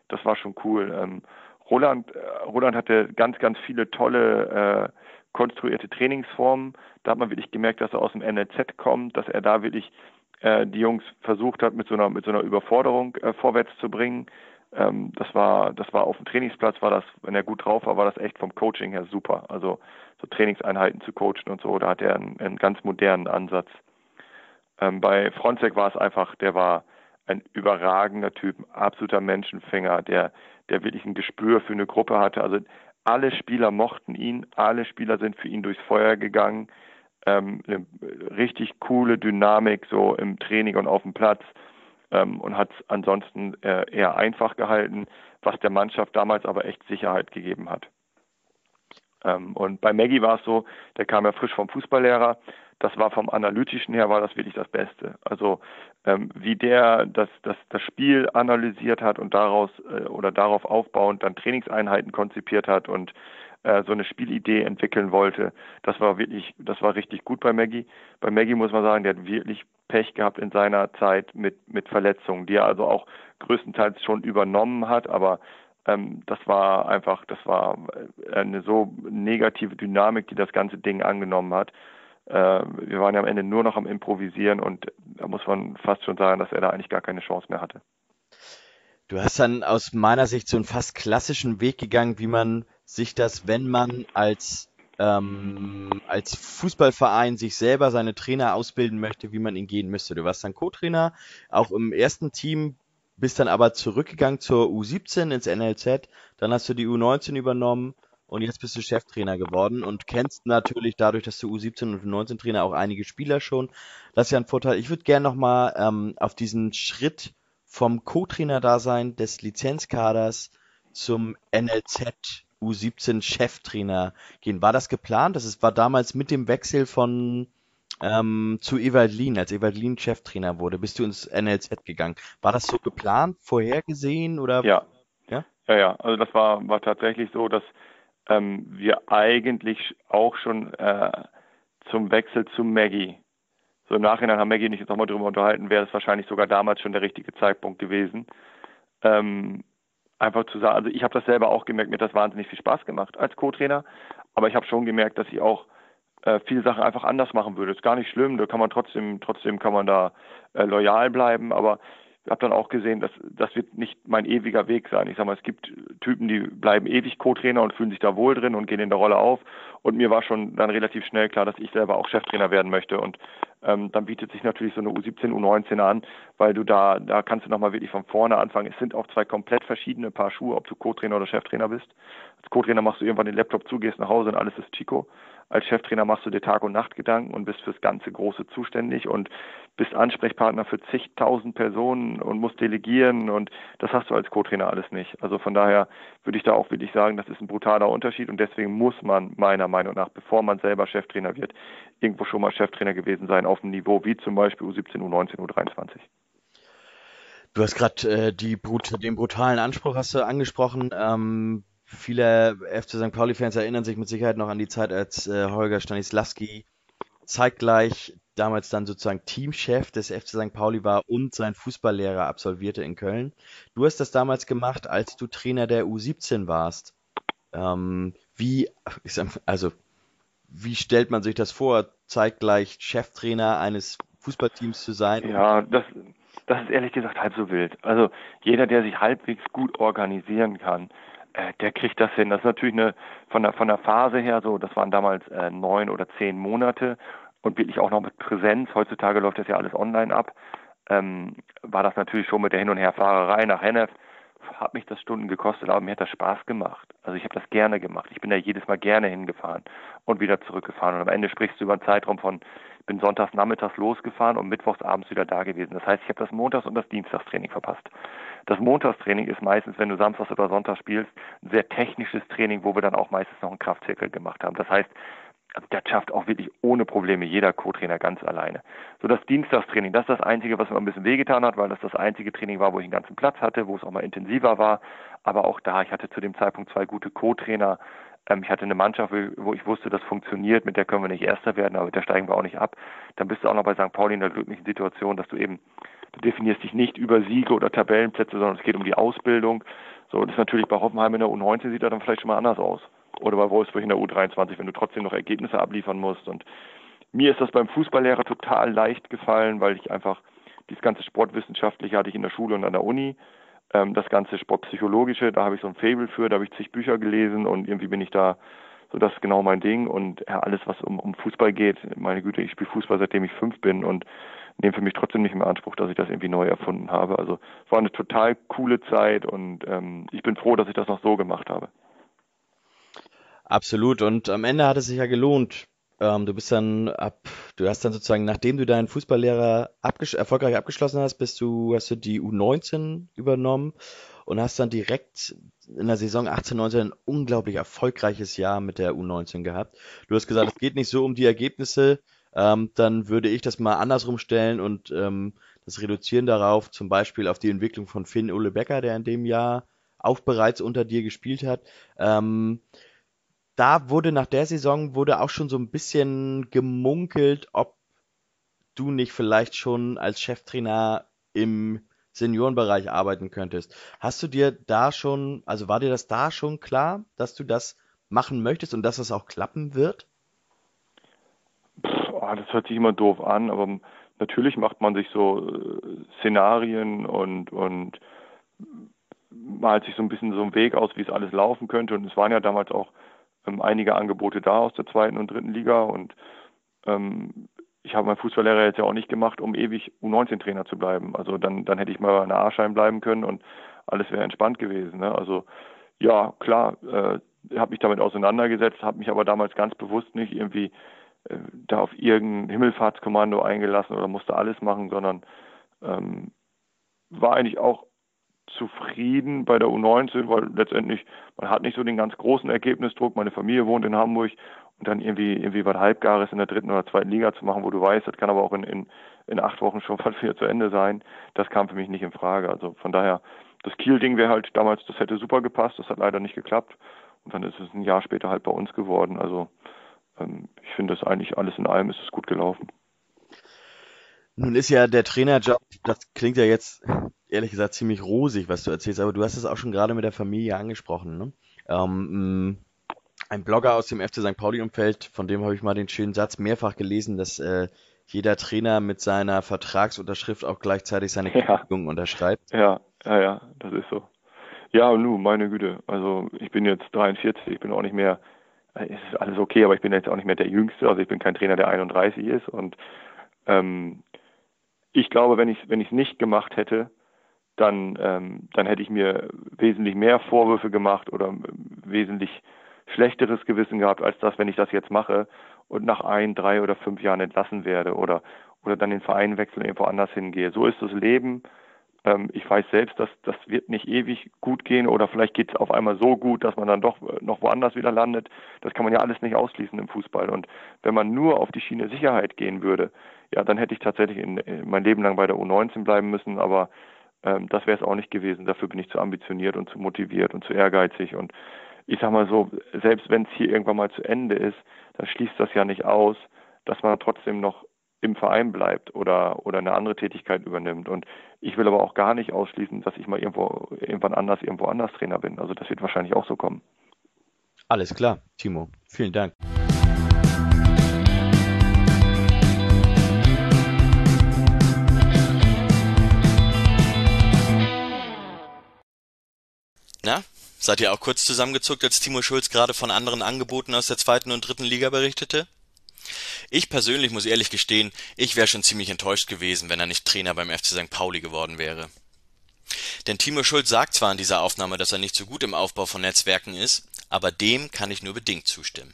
das war schon cool. Ähm, Roland, äh, Roland hatte ganz, ganz viele tolle äh, konstruierte Trainingsformen. Da hat man wirklich gemerkt, dass er aus dem NLZ kommt, dass er da wirklich äh, die Jungs versucht hat, mit so einer, mit so einer Überforderung äh, vorwärts zu bringen. Ähm, das war, das war auf dem Trainingsplatz, war das, wenn er gut drauf war, war das echt vom Coaching her super. Also so Trainingseinheiten zu coachen und so, da hat er einen, einen ganz modernen Ansatz. Ähm, bei Fronzek war es einfach, der war ein überragender Typ, absoluter Menschenfänger, der, der wirklich ein Gespür für eine Gruppe hatte. Also alle Spieler mochten ihn, alle Spieler sind für ihn durchs Feuer gegangen. Ähm, eine richtig coole Dynamik so im Training und auf dem Platz ähm, und hat es ansonsten äh, eher einfach gehalten, was der Mannschaft damals aber echt Sicherheit gegeben hat. Ähm, und bei Maggie war es so, der kam ja frisch vom Fußballlehrer. Das war vom Analytischen her, war das wirklich das Beste. Also ähm, wie der das, das, das Spiel analysiert hat und daraus äh, oder darauf aufbauend dann Trainingseinheiten konzipiert hat und äh, so eine Spielidee entwickeln wollte. Das war wirklich, das war richtig gut bei Maggie. Bei Maggie muss man sagen, der hat wirklich Pech gehabt in seiner Zeit mit, mit Verletzungen, die er also auch größtenteils schon übernommen hat, aber ähm, das war einfach, das war äh, eine so negative Dynamik, die das ganze Ding angenommen hat. Äh, wir waren ja am Ende nur noch am Improvisieren und da muss man fast schon sagen, dass er da eigentlich gar keine Chance mehr hatte. Du hast dann aus meiner Sicht so einen fast klassischen Weg gegangen, wie man sich das, wenn man als ähm, als Fußballverein sich selber seine Trainer ausbilden möchte, wie man ihn gehen müsste. Du warst dann Co-Trainer, auch im ersten Team, bist dann aber zurückgegangen zur U17 ins NLZ, dann hast du die U19 übernommen und jetzt bist du Cheftrainer geworden und kennst natürlich dadurch, dass du U17 und U19 Trainer auch einige Spieler schon. Das ist ja ein Vorteil. Ich würde gerne nochmal ähm, auf diesen Schritt vom Co-Trainer-Dasein des Lizenzkaders zum NLZ U17 Cheftrainer gehen. War das geplant? Das ist, war damals mit dem Wechsel von ähm, zu Evalin, als Evalin Cheftrainer wurde, bist du ins NLZ gegangen. War das so geplant, vorhergesehen oder? Ja. Ja, ja, ja. Also das war, war tatsächlich so, dass ähm, wir eigentlich auch schon äh, zum Wechsel zu Maggie, so im Nachhinein haben Maggie und ich uns nochmal drüber unterhalten, wäre es wahrscheinlich sogar damals schon der richtige Zeitpunkt gewesen. Ähm, einfach zu sagen, also ich habe das selber auch gemerkt, mir hat das wahnsinnig viel Spaß gemacht als Co-Trainer, aber ich habe schon gemerkt, dass ich auch äh, viele Sachen einfach anders machen würde. Ist gar nicht schlimm, da kann man trotzdem, trotzdem kann man da äh, loyal bleiben, aber habe dann auch gesehen, dass das wird nicht mein ewiger Weg sein. Ich sage mal, es gibt Typen, die bleiben ewig Co-Trainer und fühlen sich da wohl drin und gehen in der Rolle auf. Und mir war schon dann relativ schnell klar, dass ich selber auch Cheftrainer werden möchte. Und ähm, dann bietet sich natürlich so eine U17, U19 an, weil du da, da kannst du nochmal wirklich von vorne anfangen. Es sind auch zwei komplett verschiedene Paar Schuhe, ob du Co-Trainer oder Cheftrainer bist. Als Co-Trainer machst du irgendwann den Laptop zu, gehst nach Hause und alles ist Chico. Als Cheftrainer machst du dir Tag und Nacht Gedanken und bist fürs ganze Große zuständig und bist Ansprechpartner für zigtausend Personen und musst delegieren und das hast du als Co-Trainer alles nicht. Also von daher würde ich da auch wirklich sagen, das ist ein brutaler Unterschied und deswegen muss man meiner Meinung nach, bevor man selber Cheftrainer wird, irgendwo schon mal Cheftrainer gewesen sein auf einem Niveau wie zum Beispiel U17, U19, U23. Du hast gerade äh, den brutalen Anspruch hast du angesprochen. Ähm, Viele FC St. Pauli-Fans erinnern sich mit Sicherheit noch an die Zeit, als äh, Holger Stanislawski zeitgleich damals dann sozusagen Teamchef des FC St. Pauli war und sein Fußballlehrer absolvierte in Köln. Du hast das damals gemacht, als du Trainer der U17 warst. Ähm, wie, also, wie stellt man sich das vor, zeitgleich Cheftrainer eines Fußballteams zu sein? Ja, das, das ist ehrlich gesagt halb so wild. Also jeder, der sich halbwegs gut organisieren kann, äh, der kriegt das hin. Das ist natürlich eine von der von der Phase her so, das waren damals äh, neun oder zehn Monate und wirklich auch noch mit Präsenz. Heutzutage läuft das ja alles online ab. Ähm, war das natürlich schon mit der Hin- und Herfahrerei nach Hennef, hat mich das Stunden gekostet, aber mir hat das Spaß gemacht. Also ich habe das gerne gemacht. Ich bin da jedes Mal gerne hingefahren und wieder zurückgefahren. Und am Ende sprichst du über einen Zeitraum von, bin sonntags nachmittags losgefahren und mittwochs abends wieder da gewesen. Das heißt, ich habe das Montags- und das Dienstagstraining verpasst. Das Montagstraining ist meistens, wenn du Samstags oder Sonntags spielst, ein sehr technisches Training, wo wir dann auch meistens noch einen Kraftzirkel gemacht haben. Das heißt, also das schafft auch wirklich ohne Probleme jeder Co-Trainer ganz alleine. So das Dienstagstraining, das ist das Einzige, was mir ein bisschen wehgetan hat, weil das das einzige Training war, wo ich einen ganzen Platz hatte, wo es auch mal intensiver war. Aber auch da, ich hatte zu dem Zeitpunkt zwei gute Co-Trainer. Ähm, ich hatte eine Mannschaft, wo ich wusste, das funktioniert, mit der können wir nicht Erster werden, aber mit der steigen wir auch nicht ab. Dann bist du auch noch bei St. Pauli in der glücklichen Situation, dass du eben Du definierst dich nicht über Siege oder Tabellenplätze, sondern es geht um die Ausbildung. So, das ist natürlich bei Hoffenheim in der U19 sieht das dann vielleicht schon mal anders aus. Oder bei Wolfsburg in der U23, wenn du trotzdem noch Ergebnisse abliefern musst. Und mir ist das beim Fußballlehrer total leicht gefallen, weil ich einfach dieses ganze Sportwissenschaftliche hatte ich in der Schule und an der Uni. Ähm, das ganze Sportpsychologische, da habe ich so ein Fable für, da habe ich zig Bücher gelesen und irgendwie bin ich da, so das ist genau mein Ding. Und ja, alles, was um, um Fußball geht, meine Güte, ich spiele Fußball seitdem ich fünf bin und nehme für mich trotzdem nicht mehr Anspruch, dass ich das irgendwie neu erfunden habe. Also es war eine total coole Zeit und ähm, ich bin froh, dass ich das noch so gemacht habe. Absolut. Und am Ende hat es sich ja gelohnt. Ähm, du bist dann ab, du hast dann sozusagen, nachdem du deinen Fußballlehrer abgesch erfolgreich abgeschlossen hast, bist du, hast du die U19 übernommen und hast dann direkt in der Saison 18, 19 ein unglaublich erfolgreiches Jahr mit der U19 gehabt. Du hast gesagt, es geht nicht so um die Ergebnisse, ähm, dann würde ich das mal andersrum stellen und ähm, das reduzieren darauf, zum Beispiel auf die Entwicklung von Finn Ole Becker, der in dem Jahr auch bereits unter dir gespielt hat. Ähm, da wurde nach der Saison wurde auch schon so ein bisschen gemunkelt, ob du nicht vielleicht schon als Cheftrainer im Seniorenbereich arbeiten könntest. Hast du dir da schon, also war dir das da schon klar, dass du das machen möchtest und dass das auch klappen wird? Oh, das hört sich immer doof an, aber natürlich macht man sich so äh, Szenarien und, und malt sich so ein bisschen so einen Weg aus, wie es alles laufen könnte. Und es waren ja damals auch ähm, einige Angebote da aus der zweiten und dritten Liga. Und ähm, ich habe meinen Fußballlehrer jetzt ja auch nicht gemacht, um ewig U19-Trainer zu bleiben. Also dann, dann hätte ich mal in der A-Schein bleiben können und alles wäre entspannt gewesen. Ne? Also ja, klar, äh, habe mich damit auseinandergesetzt, habe mich aber damals ganz bewusst nicht irgendwie da auf irgendein Himmelfahrtskommando eingelassen oder musste alles machen, sondern ähm, war eigentlich auch zufrieden bei der U19, weil letztendlich man hat nicht so den ganz großen Ergebnisdruck. Meine Familie wohnt in Hamburg und dann irgendwie irgendwie was Halbgares in der dritten oder zweiten Liga zu machen, wo du weißt, das kann aber auch in, in, in acht Wochen schon (laughs) fast wieder zu Ende sein, das kam für mich nicht in Frage. Also von daher, das Kiel-Ding wäre halt damals, das hätte super gepasst, das hat leider nicht geklappt. Und dann ist es ein Jahr später halt bei uns geworden. Also ich finde das eigentlich alles in allem ist es gut gelaufen. Nun ist ja der Trainerjob, das klingt ja jetzt ehrlich gesagt ziemlich rosig, was du erzählst, aber du hast es auch schon gerade mit der Familie angesprochen. Ne? Ähm, ein Blogger aus dem FC St. Pauli-Umfeld, von dem habe ich mal den schönen Satz mehrfach gelesen, dass äh, jeder Trainer mit seiner Vertragsunterschrift auch gleichzeitig seine (laughs) Kündigung ja. unterschreibt. Ja, ja, ja, das ist so. Ja, nu, meine Güte. Also ich bin jetzt 43, ich bin auch nicht mehr, ist alles okay, aber ich bin jetzt auch nicht mehr der Jüngste, also ich bin kein Trainer, der 31 ist und ähm, ich glaube, wenn ich wenn es nicht gemacht hätte, dann ähm, dann hätte ich mir wesentlich mehr Vorwürfe gemacht oder wesentlich schlechteres Gewissen gehabt als das, wenn ich das jetzt mache und nach ein, drei oder fünf Jahren entlassen werde oder oder dann den Verein wechseln und irgendwo anders hingehe. So ist das Leben. Ähm, ich weiß selbst, dass das wird nicht ewig gut gehen oder vielleicht geht es auf einmal so gut, dass man dann doch äh, noch woanders wieder landet. Das kann man ja alles nicht ausschließen im Fußball. Und wenn man nur auf die Schiene Sicherheit gehen würde, ja, dann hätte ich tatsächlich in, in mein Leben lang bei der U19 bleiben müssen, aber ähm, das wäre es auch nicht gewesen. Dafür bin ich zu ambitioniert und zu motiviert und zu ehrgeizig. Und ich sag mal so, selbst wenn es hier irgendwann mal zu Ende ist, dann schließt das ja nicht aus, dass man trotzdem noch im Verein bleibt oder, oder eine andere Tätigkeit übernimmt. Und ich will aber auch gar nicht ausschließen, dass ich mal irgendwo, irgendwann anders, irgendwo anders Trainer bin. Also das wird wahrscheinlich auch so kommen. Alles klar, Timo. Vielen Dank. Na, seid ihr auch kurz zusammengezuckt, als Timo Schulz gerade von anderen Angeboten aus der zweiten und dritten Liga berichtete? Ich persönlich muss ehrlich gestehen, ich wäre schon ziemlich enttäuscht gewesen, wenn er nicht Trainer beim FC St. Pauli geworden wäre. Denn Timo Schulz sagt zwar in dieser Aufnahme, dass er nicht so gut im Aufbau von Netzwerken ist, aber dem kann ich nur bedingt zustimmen.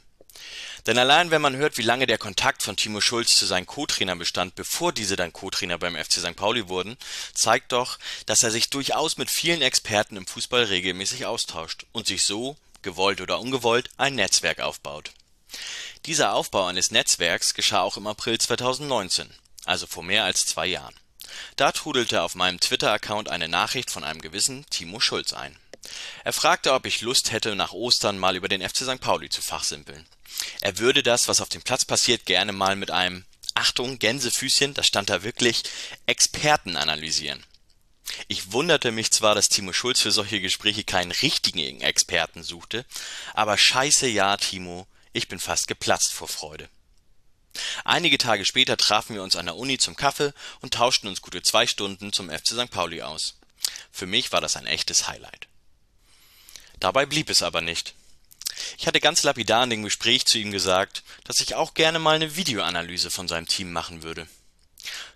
Denn allein wenn man hört, wie lange der Kontakt von Timo Schulz zu seinen Co-Trainern bestand, bevor diese dann Co-Trainer beim FC St. Pauli wurden, zeigt doch, dass er sich durchaus mit vielen Experten im Fußball regelmäßig austauscht und sich so, gewollt oder ungewollt, ein Netzwerk aufbaut. Dieser Aufbau eines Netzwerks geschah auch im April 2019, also vor mehr als zwei Jahren. Da trudelte auf meinem Twitter-Account eine Nachricht von einem gewissen Timo Schulz ein. Er fragte, ob ich Lust hätte, nach Ostern mal über den FC St. Pauli zu fachsimpeln. Er würde das, was auf dem Platz passiert, gerne mal mit einem Achtung, Gänsefüßchen, das stand da wirklich, Experten analysieren. Ich wunderte mich zwar, dass Timo Schulz für solche Gespräche keinen richtigen Experten suchte, aber scheiße ja, Timo, ich bin fast geplatzt vor Freude. Einige Tage später trafen wir uns an der Uni zum Kaffee und tauschten uns gute zwei Stunden zum FC St. Pauli aus. Für mich war das ein echtes Highlight. Dabei blieb es aber nicht. Ich hatte ganz lapidar in dem Gespräch zu ihm gesagt, dass ich auch gerne mal eine Videoanalyse von seinem Team machen würde.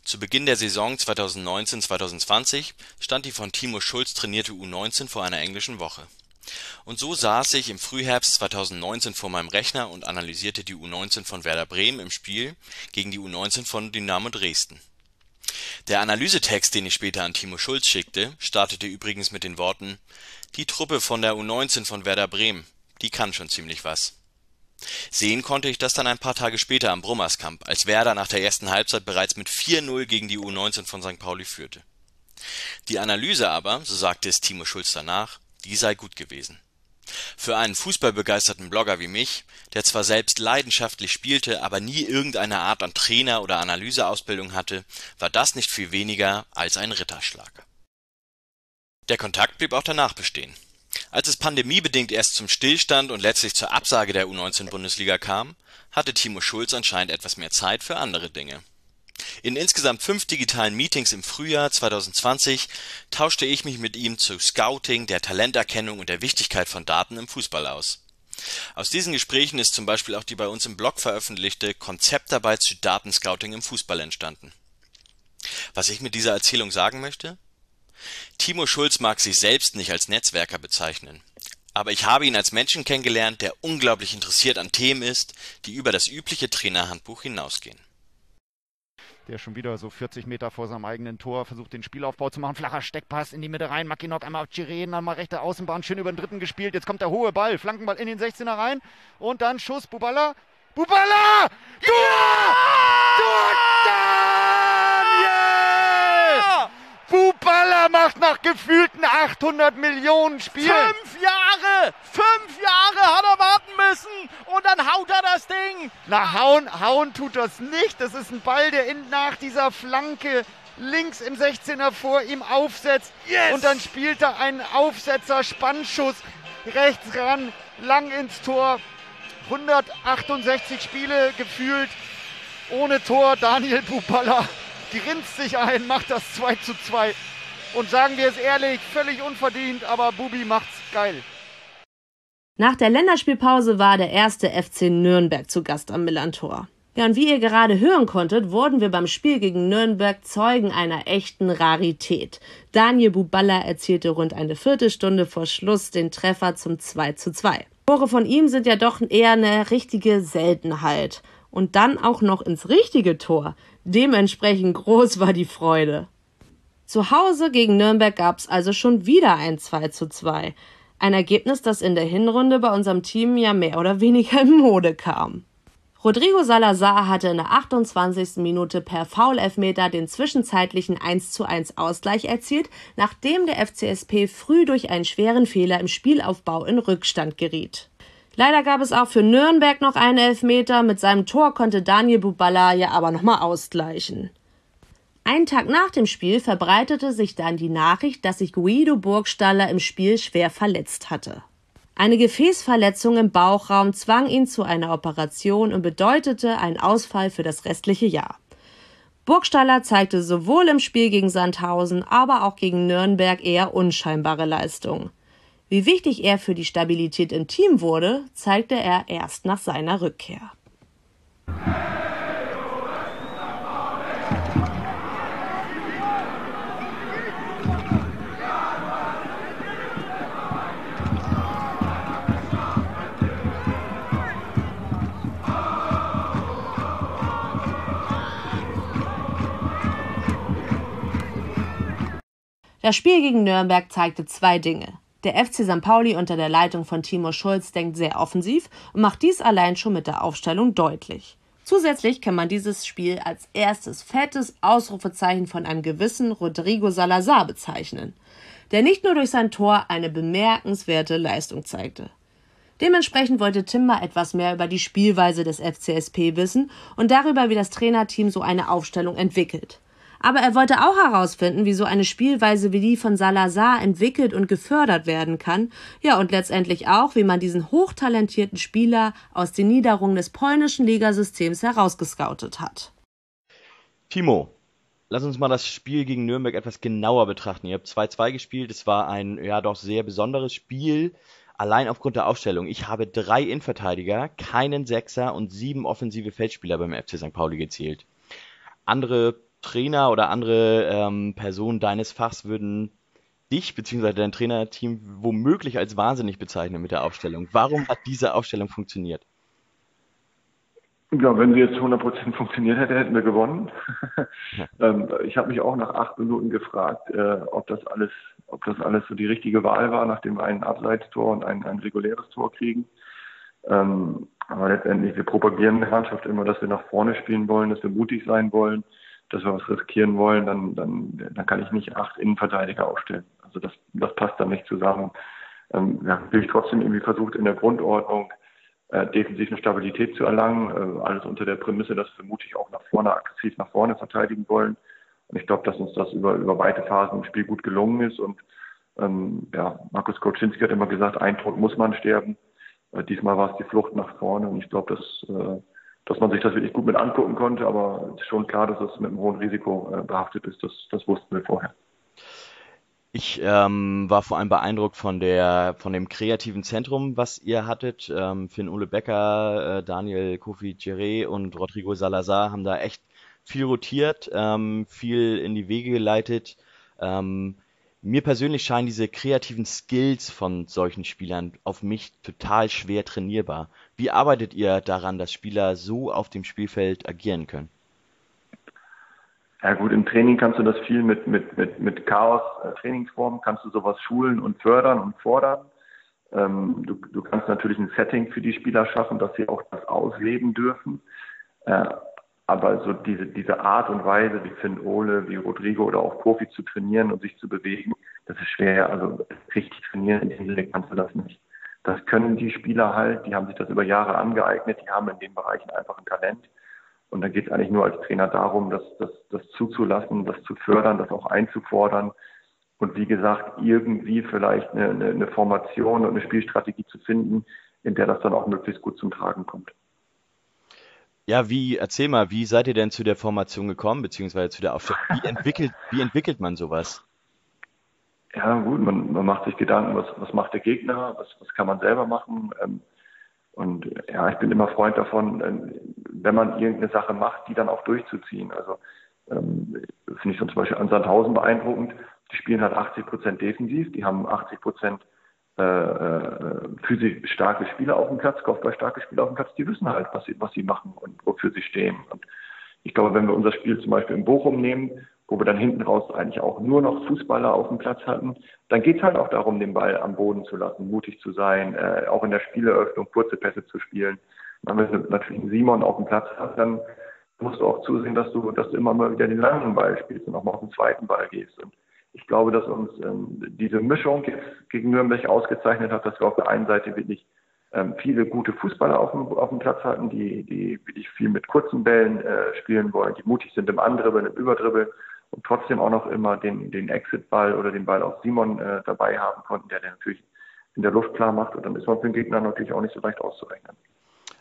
Zu Beginn der Saison 2019/2020 stand die von Timo Schulz trainierte U19 vor einer englischen Woche. Und so saß ich im Frühherbst 2019 vor meinem Rechner und analysierte die U19 von Werder Bremen im Spiel gegen die U19 von Dynamo Dresden. Der Analysetext, den ich später an Timo Schulz schickte, startete übrigens mit den Worten Die Truppe von der U19 von Werder Bremen, die kann schon ziemlich was. Sehen konnte ich das dann ein paar Tage später am Brummerskamp, als Werder nach der ersten Halbzeit bereits mit 4-0 gegen die U19 von St. Pauli führte. Die Analyse aber, so sagte es Timo Schulz danach, die sei gut gewesen. Für einen fußballbegeisterten Blogger wie mich, der zwar selbst leidenschaftlich spielte, aber nie irgendeine Art an Trainer oder Analyseausbildung hatte, war das nicht viel weniger als ein Ritterschlag. Der Kontakt blieb auch danach bestehen. Als es pandemiebedingt erst zum Stillstand und letztlich zur Absage der U19-Bundesliga kam, hatte Timo Schulz anscheinend etwas mehr Zeit für andere Dinge. In insgesamt fünf digitalen Meetings im Frühjahr 2020 tauschte ich mich mit ihm zu Scouting, der Talenterkennung und der Wichtigkeit von Daten im Fußball aus. Aus diesen Gesprächen ist zum Beispiel auch die bei uns im Blog veröffentlichte Konzeptarbeit zu Datenscouting im Fußball entstanden. Was ich mit dieser Erzählung sagen möchte? Timo Schulz mag sich selbst nicht als Netzwerker bezeichnen. Aber ich habe ihn als Menschen kennengelernt, der unglaublich interessiert an Themen ist, die über das übliche Trainerhandbuch hinausgehen der schon wieder so 40 Meter vor seinem eigenen Tor versucht, den Spielaufbau zu machen. Flacher Steckpass in die Mitte rein. Mackinock einmal auf Chiren, dann mal rechte Außenbahn, schön über den dritten gespielt. Jetzt kommt der hohe Ball, Flankenball in den 16er rein. Und dann Schuss, Buballa. Buballa! Tor! Ja! Tor! Daniel! Buballa macht nach gefühlten 800 Millionen Spielen. Fünf Jahre! Fünf Jahre hat er warten müssen und dann haut er das Ding. Na, hauen, hauen tut das nicht. Das ist ein Ball, der in, nach dieser Flanke links im 16er vor ihm aufsetzt. Yes. Und dann spielt er einen Aufsetzer, Spannschuss rechts ran, lang ins Tor. 168 Spiele gefühlt ohne Tor. Daniel Buballa grinst sich ein, macht das 2 zu 2. Und sagen wir es ehrlich, völlig unverdient, aber Bubi macht's geil. Nach der Länderspielpause war der erste FC Nürnberg zu Gast am Millantor. Ja, und wie ihr gerade hören konntet, wurden wir beim Spiel gegen Nürnberg Zeugen einer echten Rarität. Daniel Buballa erzielte rund eine Viertelstunde vor Schluss den Treffer zum 2 zu 2. Tore von ihm sind ja doch eher eine richtige Seltenheit. Und dann auch noch ins richtige Tor. Dementsprechend groß war die Freude. Zu Hause gegen Nürnberg gab es also schon wieder ein 2 zu 2. Ein Ergebnis, das in der Hinrunde bei unserem Team ja mehr oder weniger in Mode kam. Rodrigo Salazar hatte in der 28. Minute per Foul-Elfmeter den zwischenzeitlichen 1 zu 1 Ausgleich erzielt, nachdem der FCSP früh durch einen schweren Fehler im Spielaufbau in Rückstand geriet. Leider gab es auch für Nürnberg noch einen Elfmeter. Mit seinem Tor konnte Daniel Bubala ja aber nochmal ausgleichen. Einen Tag nach dem Spiel verbreitete sich dann die Nachricht, dass sich Guido Burgstaller im Spiel schwer verletzt hatte. Eine Gefäßverletzung im Bauchraum zwang ihn zu einer Operation und bedeutete einen Ausfall für das restliche Jahr. Burgstaller zeigte sowohl im Spiel gegen Sandhausen, aber auch gegen Nürnberg eher unscheinbare Leistungen. Wie wichtig er für die Stabilität im Team wurde, zeigte er erst nach seiner Rückkehr. Das Spiel gegen Nürnberg zeigte zwei Dinge. Der FC St. Pauli unter der Leitung von Timo Schulz denkt sehr offensiv und macht dies allein schon mit der Aufstellung deutlich. Zusätzlich kann man dieses Spiel als erstes fettes Ausrufezeichen von einem gewissen Rodrigo Salazar bezeichnen, der nicht nur durch sein Tor eine bemerkenswerte Leistung zeigte. Dementsprechend wollte Tim mal etwas mehr über die Spielweise des FCSP wissen und darüber, wie das Trainerteam so eine Aufstellung entwickelt. Aber er wollte auch herausfinden, wie so eine Spielweise wie die von Salazar entwickelt und gefördert werden kann. Ja, und letztendlich auch, wie man diesen hochtalentierten Spieler aus den Niederungen des polnischen Ligasystems herausgescoutet hat. Timo, lass uns mal das Spiel gegen Nürnberg etwas genauer betrachten. Ihr habt 2-2 gespielt. Es war ein, ja, doch sehr besonderes Spiel. Allein aufgrund der Aufstellung. Ich habe drei Innenverteidiger, keinen Sechser und sieben offensive Feldspieler beim FC St. Pauli gezählt. Andere Trainer oder andere ähm, Personen deines Fachs würden dich bzw. dein Trainerteam womöglich als wahnsinnig bezeichnen mit der Aufstellung. Warum hat diese Aufstellung funktioniert? Ja, wenn sie jetzt 100% funktioniert hätte, hätten wir gewonnen. (laughs) ähm, ich habe mich auch nach acht Minuten gefragt, äh, ob das alles, ob das alles so die richtige Wahl war, nachdem wir ein Abseitstor und ein, ein reguläres Tor kriegen. Ähm, aber letztendlich, wir propagieren der Mannschaft immer, dass wir nach vorne spielen wollen, dass wir mutig sein wollen dass wir was riskieren wollen, dann, dann, dann kann ich nicht acht Innenverteidiger aufstellen. Also das, das passt dann nicht zusammen. Ähm, wir haben natürlich trotzdem irgendwie versucht, in der Grundordnung äh, defensiv eine Stabilität zu erlangen. Äh, alles unter der Prämisse, dass wir mutig auch nach vorne, aggressiv nach vorne verteidigen wollen. Und ich glaube, dass uns das über, über weite Phasen im Spiel gut gelungen ist. Und ähm, ja, Markus Koczynski hat immer gesagt, ein muss man sterben. Äh, diesmal war es die Flucht nach vorne. Und ich glaube, dass, äh, dass man sich das wirklich gut mit angucken konnte. Aber schon klar, dass es mit einem hohen Risiko äh, behaftet ist. Das, das wussten wir vorher. Ich ähm, war vor allem beeindruckt von der von dem kreativen Zentrum, was ihr hattet. Ähm, Finn Ole Becker, äh, Daniel Kofi Giré und Rodrigo Salazar haben da echt viel rotiert, ähm, viel in die Wege geleitet. Ähm, mir persönlich scheinen diese kreativen Skills von solchen Spielern auf mich total schwer trainierbar. Wie arbeitet ihr daran, dass Spieler so auf dem Spielfeld agieren können? Ja gut, im Training kannst du das viel mit, mit, mit, mit Chaos-Trainingsformen, äh, kannst du sowas schulen und fördern und fordern. Ähm, du, du kannst natürlich ein Setting für die Spieler schaffen, dass sie auch das ausleben dürfen. Äh, aber so diese, diese Art und Weise, wie Finn Ole, wie Rodrigo oder auch Profi zu trainieren und sich zu bewegen, das ist schwer. Also richtig trainieren in dem Sinne kannst du das nicht. Das können die Spieler halt, die haben sich das über Jahre angeeignet, die haben in den Bereichen einfach ein Talent. Und dann geht es eigentlich nur als Trainer darum, das, das, das zuzulassen, das zu fördern, das auch einzufordern. Und wie gesagt, irgendwie vielleicht eine, eine Formation und eine Spielstrategie zu finden, in der das dann auch möglichst gut zum Tragen kommt. Ja, wie, erzähl mal, wie seid ihr denn zu der Formation gekommen, beziehungsweise zu der Aufstellung? (laughs) Wie entwickelt, wie entwickelt man sowas? Ja, gut, man, man macht sich Gedanken, was, was macht der Gegner, was, was kann man selber machen. Ähm, und ja, ich bin immer Freund davon, ähm, wenn man irgendeine Sache macht, die dann auch durchzuziehen. Also ähm, finde ich zum Beispiel an Sandhausen beeindruckend. Die spielen halt 80 Prozent defensiv, die haben 80 Prozent äh, äh, starke Spieler auf dem Platz, Kopfball-starke Spieler auf dem Platz, die wissen halt, was sie, was sie machen und wofür sie stehen. Und ich glaube, wenn wir unser Spiel zum Beispiel in Bochum nehmen, wo wir dann hinten raus eigentlich auch nur noch Fußballer auf dem Platz hatten, dann geht es halt auch darum, den Ball am Boden zu lassen, mutig zu sein, äh, auch in der Spieleröffnung kurze Pässe zu spielen. Wenn du natürlich einen Simon auf dem Platz hast, dann musst du auch zusehen, dass du, dass du immer mal wieder den langen Ball spielst und auch mal auf den zweiten Ball gehst. Und ich glaube, dass uns ähm, diese Mischung jetzt gegen Nürnberg ausgezeichnet hat, dass wir auf der einen Seite wirklich ähm, viele gute Fußballer auf dem, auf dem Platz hatten, die, die wirklich viel mit kurzen Bällen äh, spielen wollen, die mutig sind im Andribbeln, im Überdribbeln und trotzdem auch noch immer den, den Exit-Ball oder den Ball auf Simon äh, dabei haben konnten, der den natürlich in der Luft klar macht. Und dann ist man für den Gegner natürlich auch nicht so leicht auszurechnen.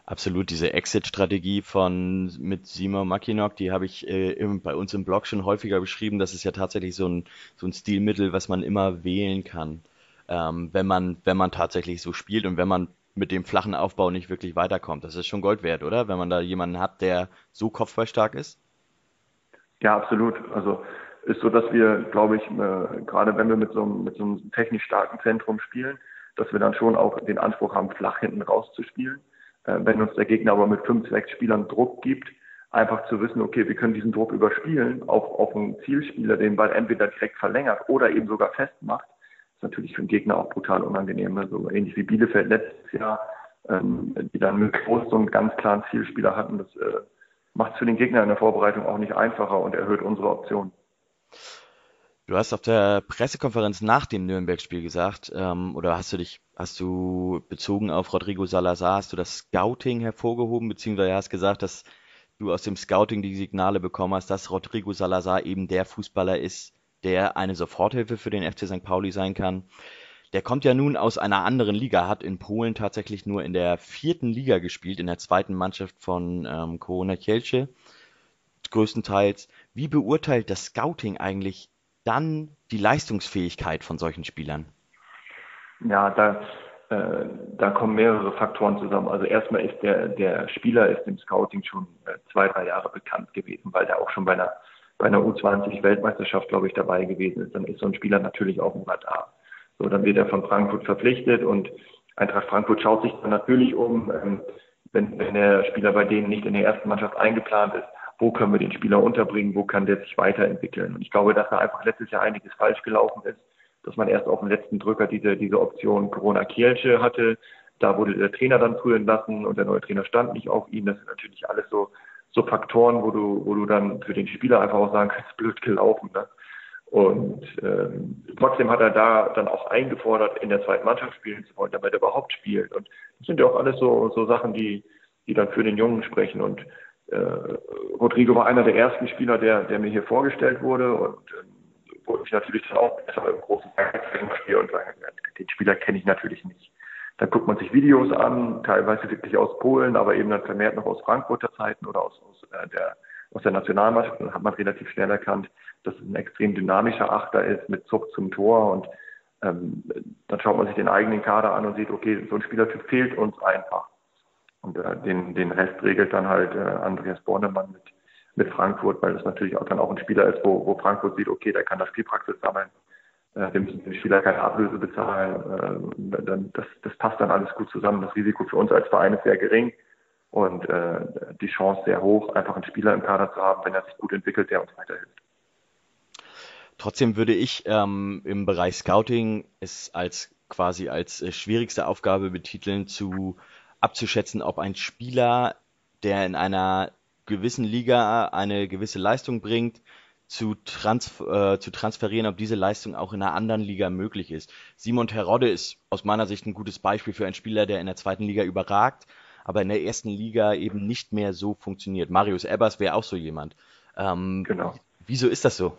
Absolut, diese Exit-Strategie von mit Simon Mackinock, die habe ich äh, im, bei uns im Blog schon häufiger beschrieben. Das ist ja tatsächlich so ein, so ein Stilmittel, was man immer wählen kann, ähm, wenn man, wenn man tatsächlich so spielt und wenn man mit dem flachen Aufbau nicht wirklich weiterkommt. Das ist schon Gold wert, oder? Wenn man da jemanden hat, der so kopfballstark ist. Ja, absolut. Also ist so, dass wir, glaube ich, äh, gerade wenn wir mit so, mit so einem technisch starken Zentrum spielen, dass wir dann schon auch den Anspruch haben, flach hinten rauszuspielen. Äh, wenn uns der Gegner aber mit fünf, sechs Spielern Druck gibt, einfach zu wissen, okay, wir können diesen Druck überspielen auf, auf einen Zielspieler, den Ball entweder direkt verlängert oder eben sogar festmacht, ist natürlich für den Gegner auch brutal unangenehm. Ne? So ähnlich wie Bielefeld letztes Jahr, ähm, die dann mit so einen ganz klaren Zielspieler hatten. Das äh, macht es für den Gegner in der Vorbereitung auch nicht einfacher und erhöht unsere Optionen. Du hast auf der Pressekonferenz nach dem Nürnberg-Spiel gesagt, ähm, oder hast du dich, hast du bezogen auf Rodrigo Salazar, hast du das Scouting hervorgehoben, beziehungsweise hast gesagt, dass du aus dem Scouting die Signale bekommen hast, dass Rodrigo Salazar eben der Fußballer ist, der eine Soforthilfe für den FC St. Pauli sein kann. Der kommt ja nun aus einer anderen Liga, hat in Polen tatsächlich nur in der vierten Liga gespielt, in der zweiten Mannschaft von ähm, Korona Kielce, größtenteils. Wie beurteilt das Scouting eigentlich dann die Leistungsfähigkeit von solchen Spielern? Ja, da, äh, da kommen mehrere Faktoren zusammen. Also erstmal ist der, der Spieler ist im Scouting schon äh, zwei, drei Jahre bekannt gewesen, weil der auch schon bei einer, bei einer U20-Weltmeisterschaft, glaube ich, dabei gewesen ist. Dann ist so ein Spieler natürlich auch im Radar. So, dann wird er von Frankfurt verpflichtet und Eintracht Frankfurt schaut sich dann natürlich um, ähm, wenn, wenn der Spieler bei denen nicht in der ersten Mannschaft eingeplant ist, wo können wir den Spieler unterbringen, wo kann der sich weiterentwickeln. Und ich glaube, dass da einfach letztes Jahr einiges falsch gelaufen ist, dass man erst auf den letzten Drücker diese, diese Option Corona Kielce hatte. Da wurde der Trainer dann früh entlassen und der neue Trainer stand nicht auf ihn. Das sind natürlich alles so, so Faktoren, wo du, wo du dann für den Spieler einfach auch sagen kannst, (laughs) blöd gelaufen. Ne? Und ähm, trotzdem hat er da dann auch eingefordert, in der zweiten Mannschaft spielen zu wollen, damit er überhaupt spielt. Und das sind ja auch alles so, so Sachen, die, die dann für den Jungen sprechen. Und Rodrigo war einer der ersten Spieler, der, der mir hier vorgestellt wurde und äh, wo ich natürlich dann auch besser im großen spiele und den Spieler kenne ich natürlich nicht. Dann guckt man sich Videos an, teilweise wirklich aus Polen, aber eben dann vermehrt noch aus Frankfurter Zeiten oder aus, aus, äh, der, aus der Nationalmannschaft. Dann hat man relativ schnell erkannt, dass es ein extrem dynamischer Achter ist mit Zug zum Tor und ähm, dann schaut man sich den eigenen Kader an und sieht, okay, so ein Spielertyp fehlt uns einfach. Und äh, den, den Rest regelt dann halt äh, Andreas Bornemann mit, mit Frankfurt, weil das natürlich auch dann auch ein Spieler ist, wo, wo Frankfurt sieht, okay, der kann da Spielpraxis sammeln äh, wir müssen dem Spieler keine Ablöse bezahlen. Äh, dann, das, das passt dann alles gut zusammen. Das Risiko für uns als Verein ist sehr gering und äh, die Chance sehr hoch, einfach einen Spieler im Kader zu haben, wenn er sich gut entwickelt, der uns weiterhilft. Trotzdem würde ich ähm, im Bereich Scouting es als quasi als äh, schwierigste Aufgabe betiteln, zu abzuschätzen, ob ein Spieler, der in einer gewissen Liga eine gewisse Leistung bringt, zu, trans äh, zu transferieren, ob diese Leistung auch in einer anderen Liga möglich ist. Simon Terodde ist aus meiner Sicht ein gutes Beispiel für einen Spieler, der in der zweiten Liga überragt, aber in der ersten Liga eben nicht mehr so funktioniert. Marius Ebers wäre auch so jemand. Ähm, genau. Wieso ist das so?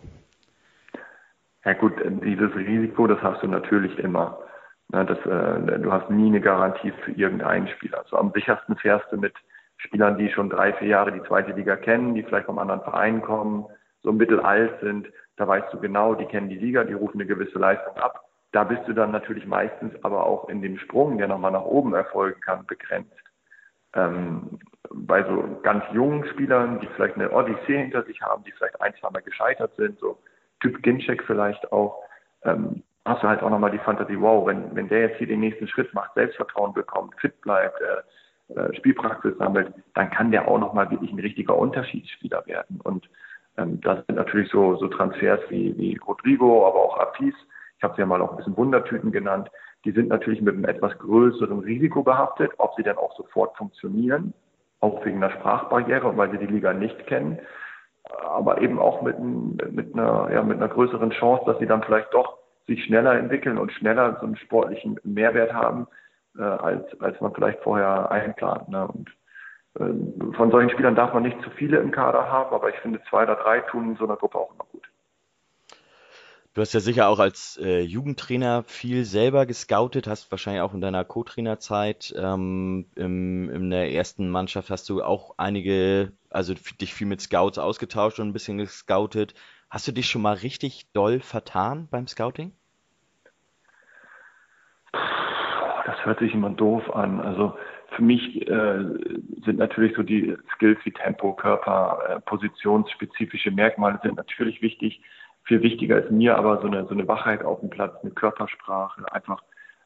Ja gut, dieses Risiko, das hast du natürlich immer. Ja, das, äh, du hast nie eine Garantie für irgendeinen Spieler. Also am sichersten fährst du mit Spielern, die schon drei, vier Jahre die zweite Liga kennen, die vielleicht vom anderen Verein kommen, so mittelalt sind, da weißt du genau, die kennen die Liga, die rufen eine gewisse Leistung ab. Da bist du dann natürlich meistens aber auch in dem Sprung, der nochmal nach oben erfolgen kann, begrenzt. Ähm, bei so ganz jungen Spielern, die vielleicht eine Odyssee hinter sich haben, die vielleicht ein, zwei Mal gescheitert sind, so Typ Ginczek vielleicht auch, ähm, hast du halt auch nochmal die Fantasie, wow, wenn, wenn der jetzt hier den nächsten Schritt macht, Selbstvertrauen bekommt, fit bleibt, äh, äh, Spielpraxis sammelt, dann kann der auch nochmal wirklich ein richtiger Unterschiedsspieler werden. Und ähm, das sind natürlich so, so Transfers wie, wie Rodrigo, aber auch Apis. Ich habe sie ja mal auch ein bisschen Wundertüten genannt. Die sind natürlich mit einem etwas größeren Risiko behaftet, ob sie dann auch sofort funktionieren, auch wegen einer Sprachbarriere und weil sie die Liga nicht kennen, aber eben auch mit, mit, einer, ja, mit einer größeren Chance, dass sie dann vielleicht doch sich schneller entwickeln und schneller so einen sportlichen Mehrwert haben, äh, als, als man vielleicht vorher einplant. Ne? Und ähm, von solchen Spielern darf man nicht zu viele im Kader haben, aber ich finde, zwei oder drei tun in so einer Gruppe auch immer gut. Du hast ja sicher auch als äh, Jugendtrainer viel selber gescoutet, hast wahrscheinlich auch in deiner Co-Trainerzeit ähm, in der ersten Mannschaft hast du auch einige, also dich viel mit Scouts ausgetauscht und ein bisschen gescoutet. Hast du dich schon mal richtig doll vertan beim Scouting? Das hört sich immer doof an. Also für mich äh, sind natürlich so die Skills wie Tempo, Körper, äh, positionsspezifische Merkmale sind natürlich wichtig. Viel wichtiger ist mir aber so eine, so eine Wachheit auf dem Platz, eine Körpersprache, einfach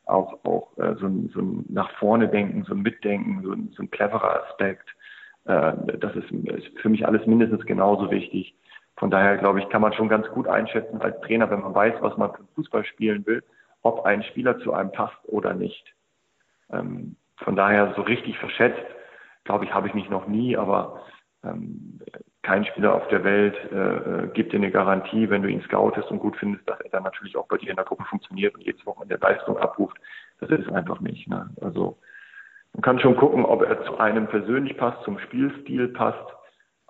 auch, auch äh, so, ein, so ein nach vorne denken, so ein Mitdenken, so ein, so ein cleverer Aspekt. Äh, das ist, ist für mich alles mindestens genauso wichtig. Von daher glaube ich, kann man schon ganz gut einschätzen als Trainer, wenn man weiß, was man für Fußball spielen will, ob ein Spieler zu einem passt oder nicht. Ähm, von daher so richtig verschätzt, glaube ich, habe ich mich noch nie, aber ähm, kein Spieler auf der Welt äh, äh, gibt dir eine Garantie, wenn du ihn scoutest und gut findest, dass er dann natürlich auch bei dir in der Gruppe funktioniert und jedes Wochenende Leistung abruft. Das ist einfach nicht. Ne? Also man kann schon gucken, ob er zu einem persönlich passt, zum Spielstil passt,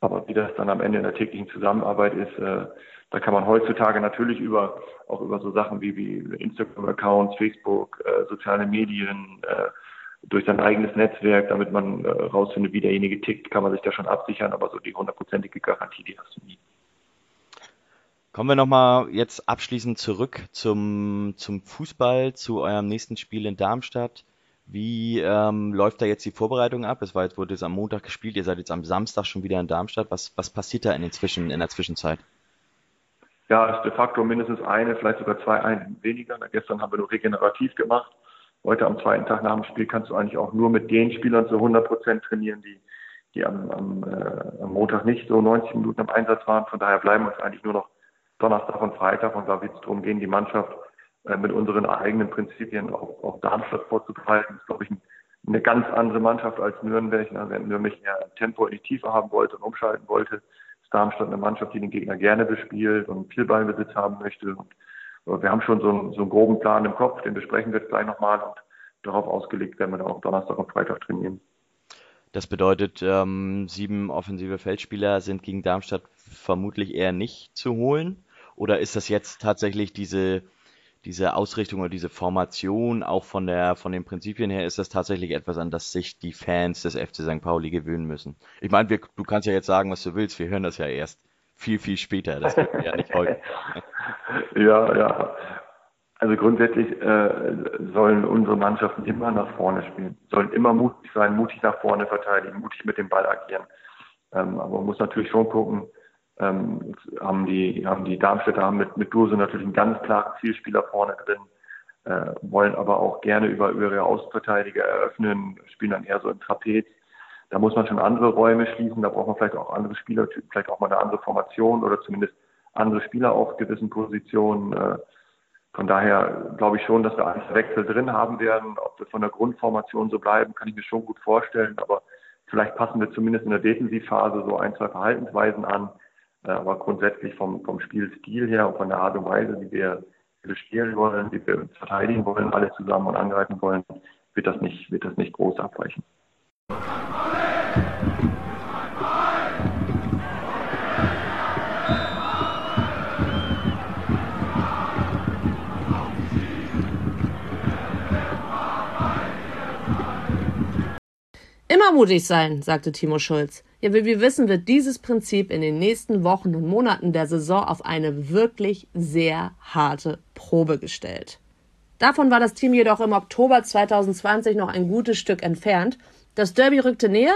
aber wie das dann am Ende in der täglichen Zusammenarbeit ist, äh, da kann man heutzutage natürlich über auch über so Sachen wie, wie Instagram-Accounts, Facebook, äh, soziale Medien, äh, durch sein eigenes Netzwerk, damit man äh, rausfindet, wie derjenige tickt, kann man sich da schon absichern, aber so die hundertprozentige Garantie, die hast du nie. Kommen wir nochmal jetzt abschließend zurück zum, zum Fußball, zu eurem nächsten Spiel in Darmstadt. Wie ähm, läuft da jetzt die Vorbereitung ab? Es war jetzt, wurde jetzt am Montag gespielt, ihr seid jetzt am Samstag schon wieder in Darmstadt. Was, was passiert da in, den Zwischen, in der Zwischenzeit? Ja, es ist de facto mindestens eine, vielleicht sogar zwei Einheiten weniger. Gestern haben wir nur regenerativ gemacht heute am zweiten Tag nach dem Spiel kannst du eigentlich auch nur mit den Spielern zu 100 Prozent trainieren, die, die am, am, äh, am Montag nicht so 90 Minuten im Einsatz waren. Von daher bleiben uns eigentlich nur noch Donnerstag und Freitag und da wird es darum gehen, die Mannschaft äh, mit unseren eigenen Prinzipien auf, auf Darmstadt vorzubereiten. Das ist, glaube ich, ein, eine ganz andere Mannschaft als Nürnberg. Ne? Wenn Nürnberg ja Tempo in die Tiefe haben wollte und umschalten wollte, ist Darmstadt eine Mannschaft, die den Gegner gerne bespielt und viel Ballbesitz haben möchte. Und wir haben schon so einen, so einen groben Plan im Kopf, den besprechen wir jetzt gleich nochmal und darauf ausgelegt werden wir dann auch Donnerstag und Freitag trainieren. Das bedeutet, ähm, sieben offensive Feldspieler sind gegen Darmstadt vermutlich eher nicht zu holen. Oder ist das jetzt tatsächlich diese, diese Ausrichtung oder diese Formation, auch von der, von den Prinzipien her, ist das tatsächlich etwas, an das sich die Fans des FC St. Pauli gewöhnen müssen? Ich meine, wir, du kannst ja jetzt sagen, was du willst, wir hören das ja erst viel, viel später. Das wird ja nicht heute. (laughs) ja, ja. Also grundsätzlich äh, sollen unsere Mannschaften immer nach vorne spielen, sollen immer mutig sein, mutig nach vorne verteidigen, mutig mit dem Ball agieren. Ähm, aber man muss natürlich schon gucken, ähm, haben die, haben die Darmstädter haben mit, mit Dose natürlich einen ganz klaren Zielspieler vorne drin, äh, wollen aber auch gerne über, über ihre Außenverteidiger eröffnen, spielen dann eher so im Trapez. Da muss man schon andere Räume schließen, da braucht man vielleicht auch andere Spieler, vielleicht auch mal eine andere Formation oder zumindest andere Spieler auf gewissen Positionen. Äh, von daher glaube ich schon, dass wir einen Wechsel drin haben werden. Ob wir von der Grundformation so bleiben, kann ich mir schon gut vorstellen. Aber vielleicht passen wir zumindest in der Defensivphase so ein, zwei Verhaltensweisen an. Äh, aber grundsätzlich vom, vom Spielstil her und von der Art und Weise, wie wir, spielen wollen, wie wir uns verteidigen wollen, alle zusammen und angreifen wollen, wird das nicht, wird das nicht groß abweichen. Immer mutig sein, sagte Timo Schulz. Ja, wie wir wissen, wird dieses Prinzip in den nächsten Wochen und Monaten der Saison auf eine wirklich sehr harte Probe gestellt. Davon war das Team jedoch im Oktober 2020 noch ein gutes Stück entfernt das Derby rückte näher,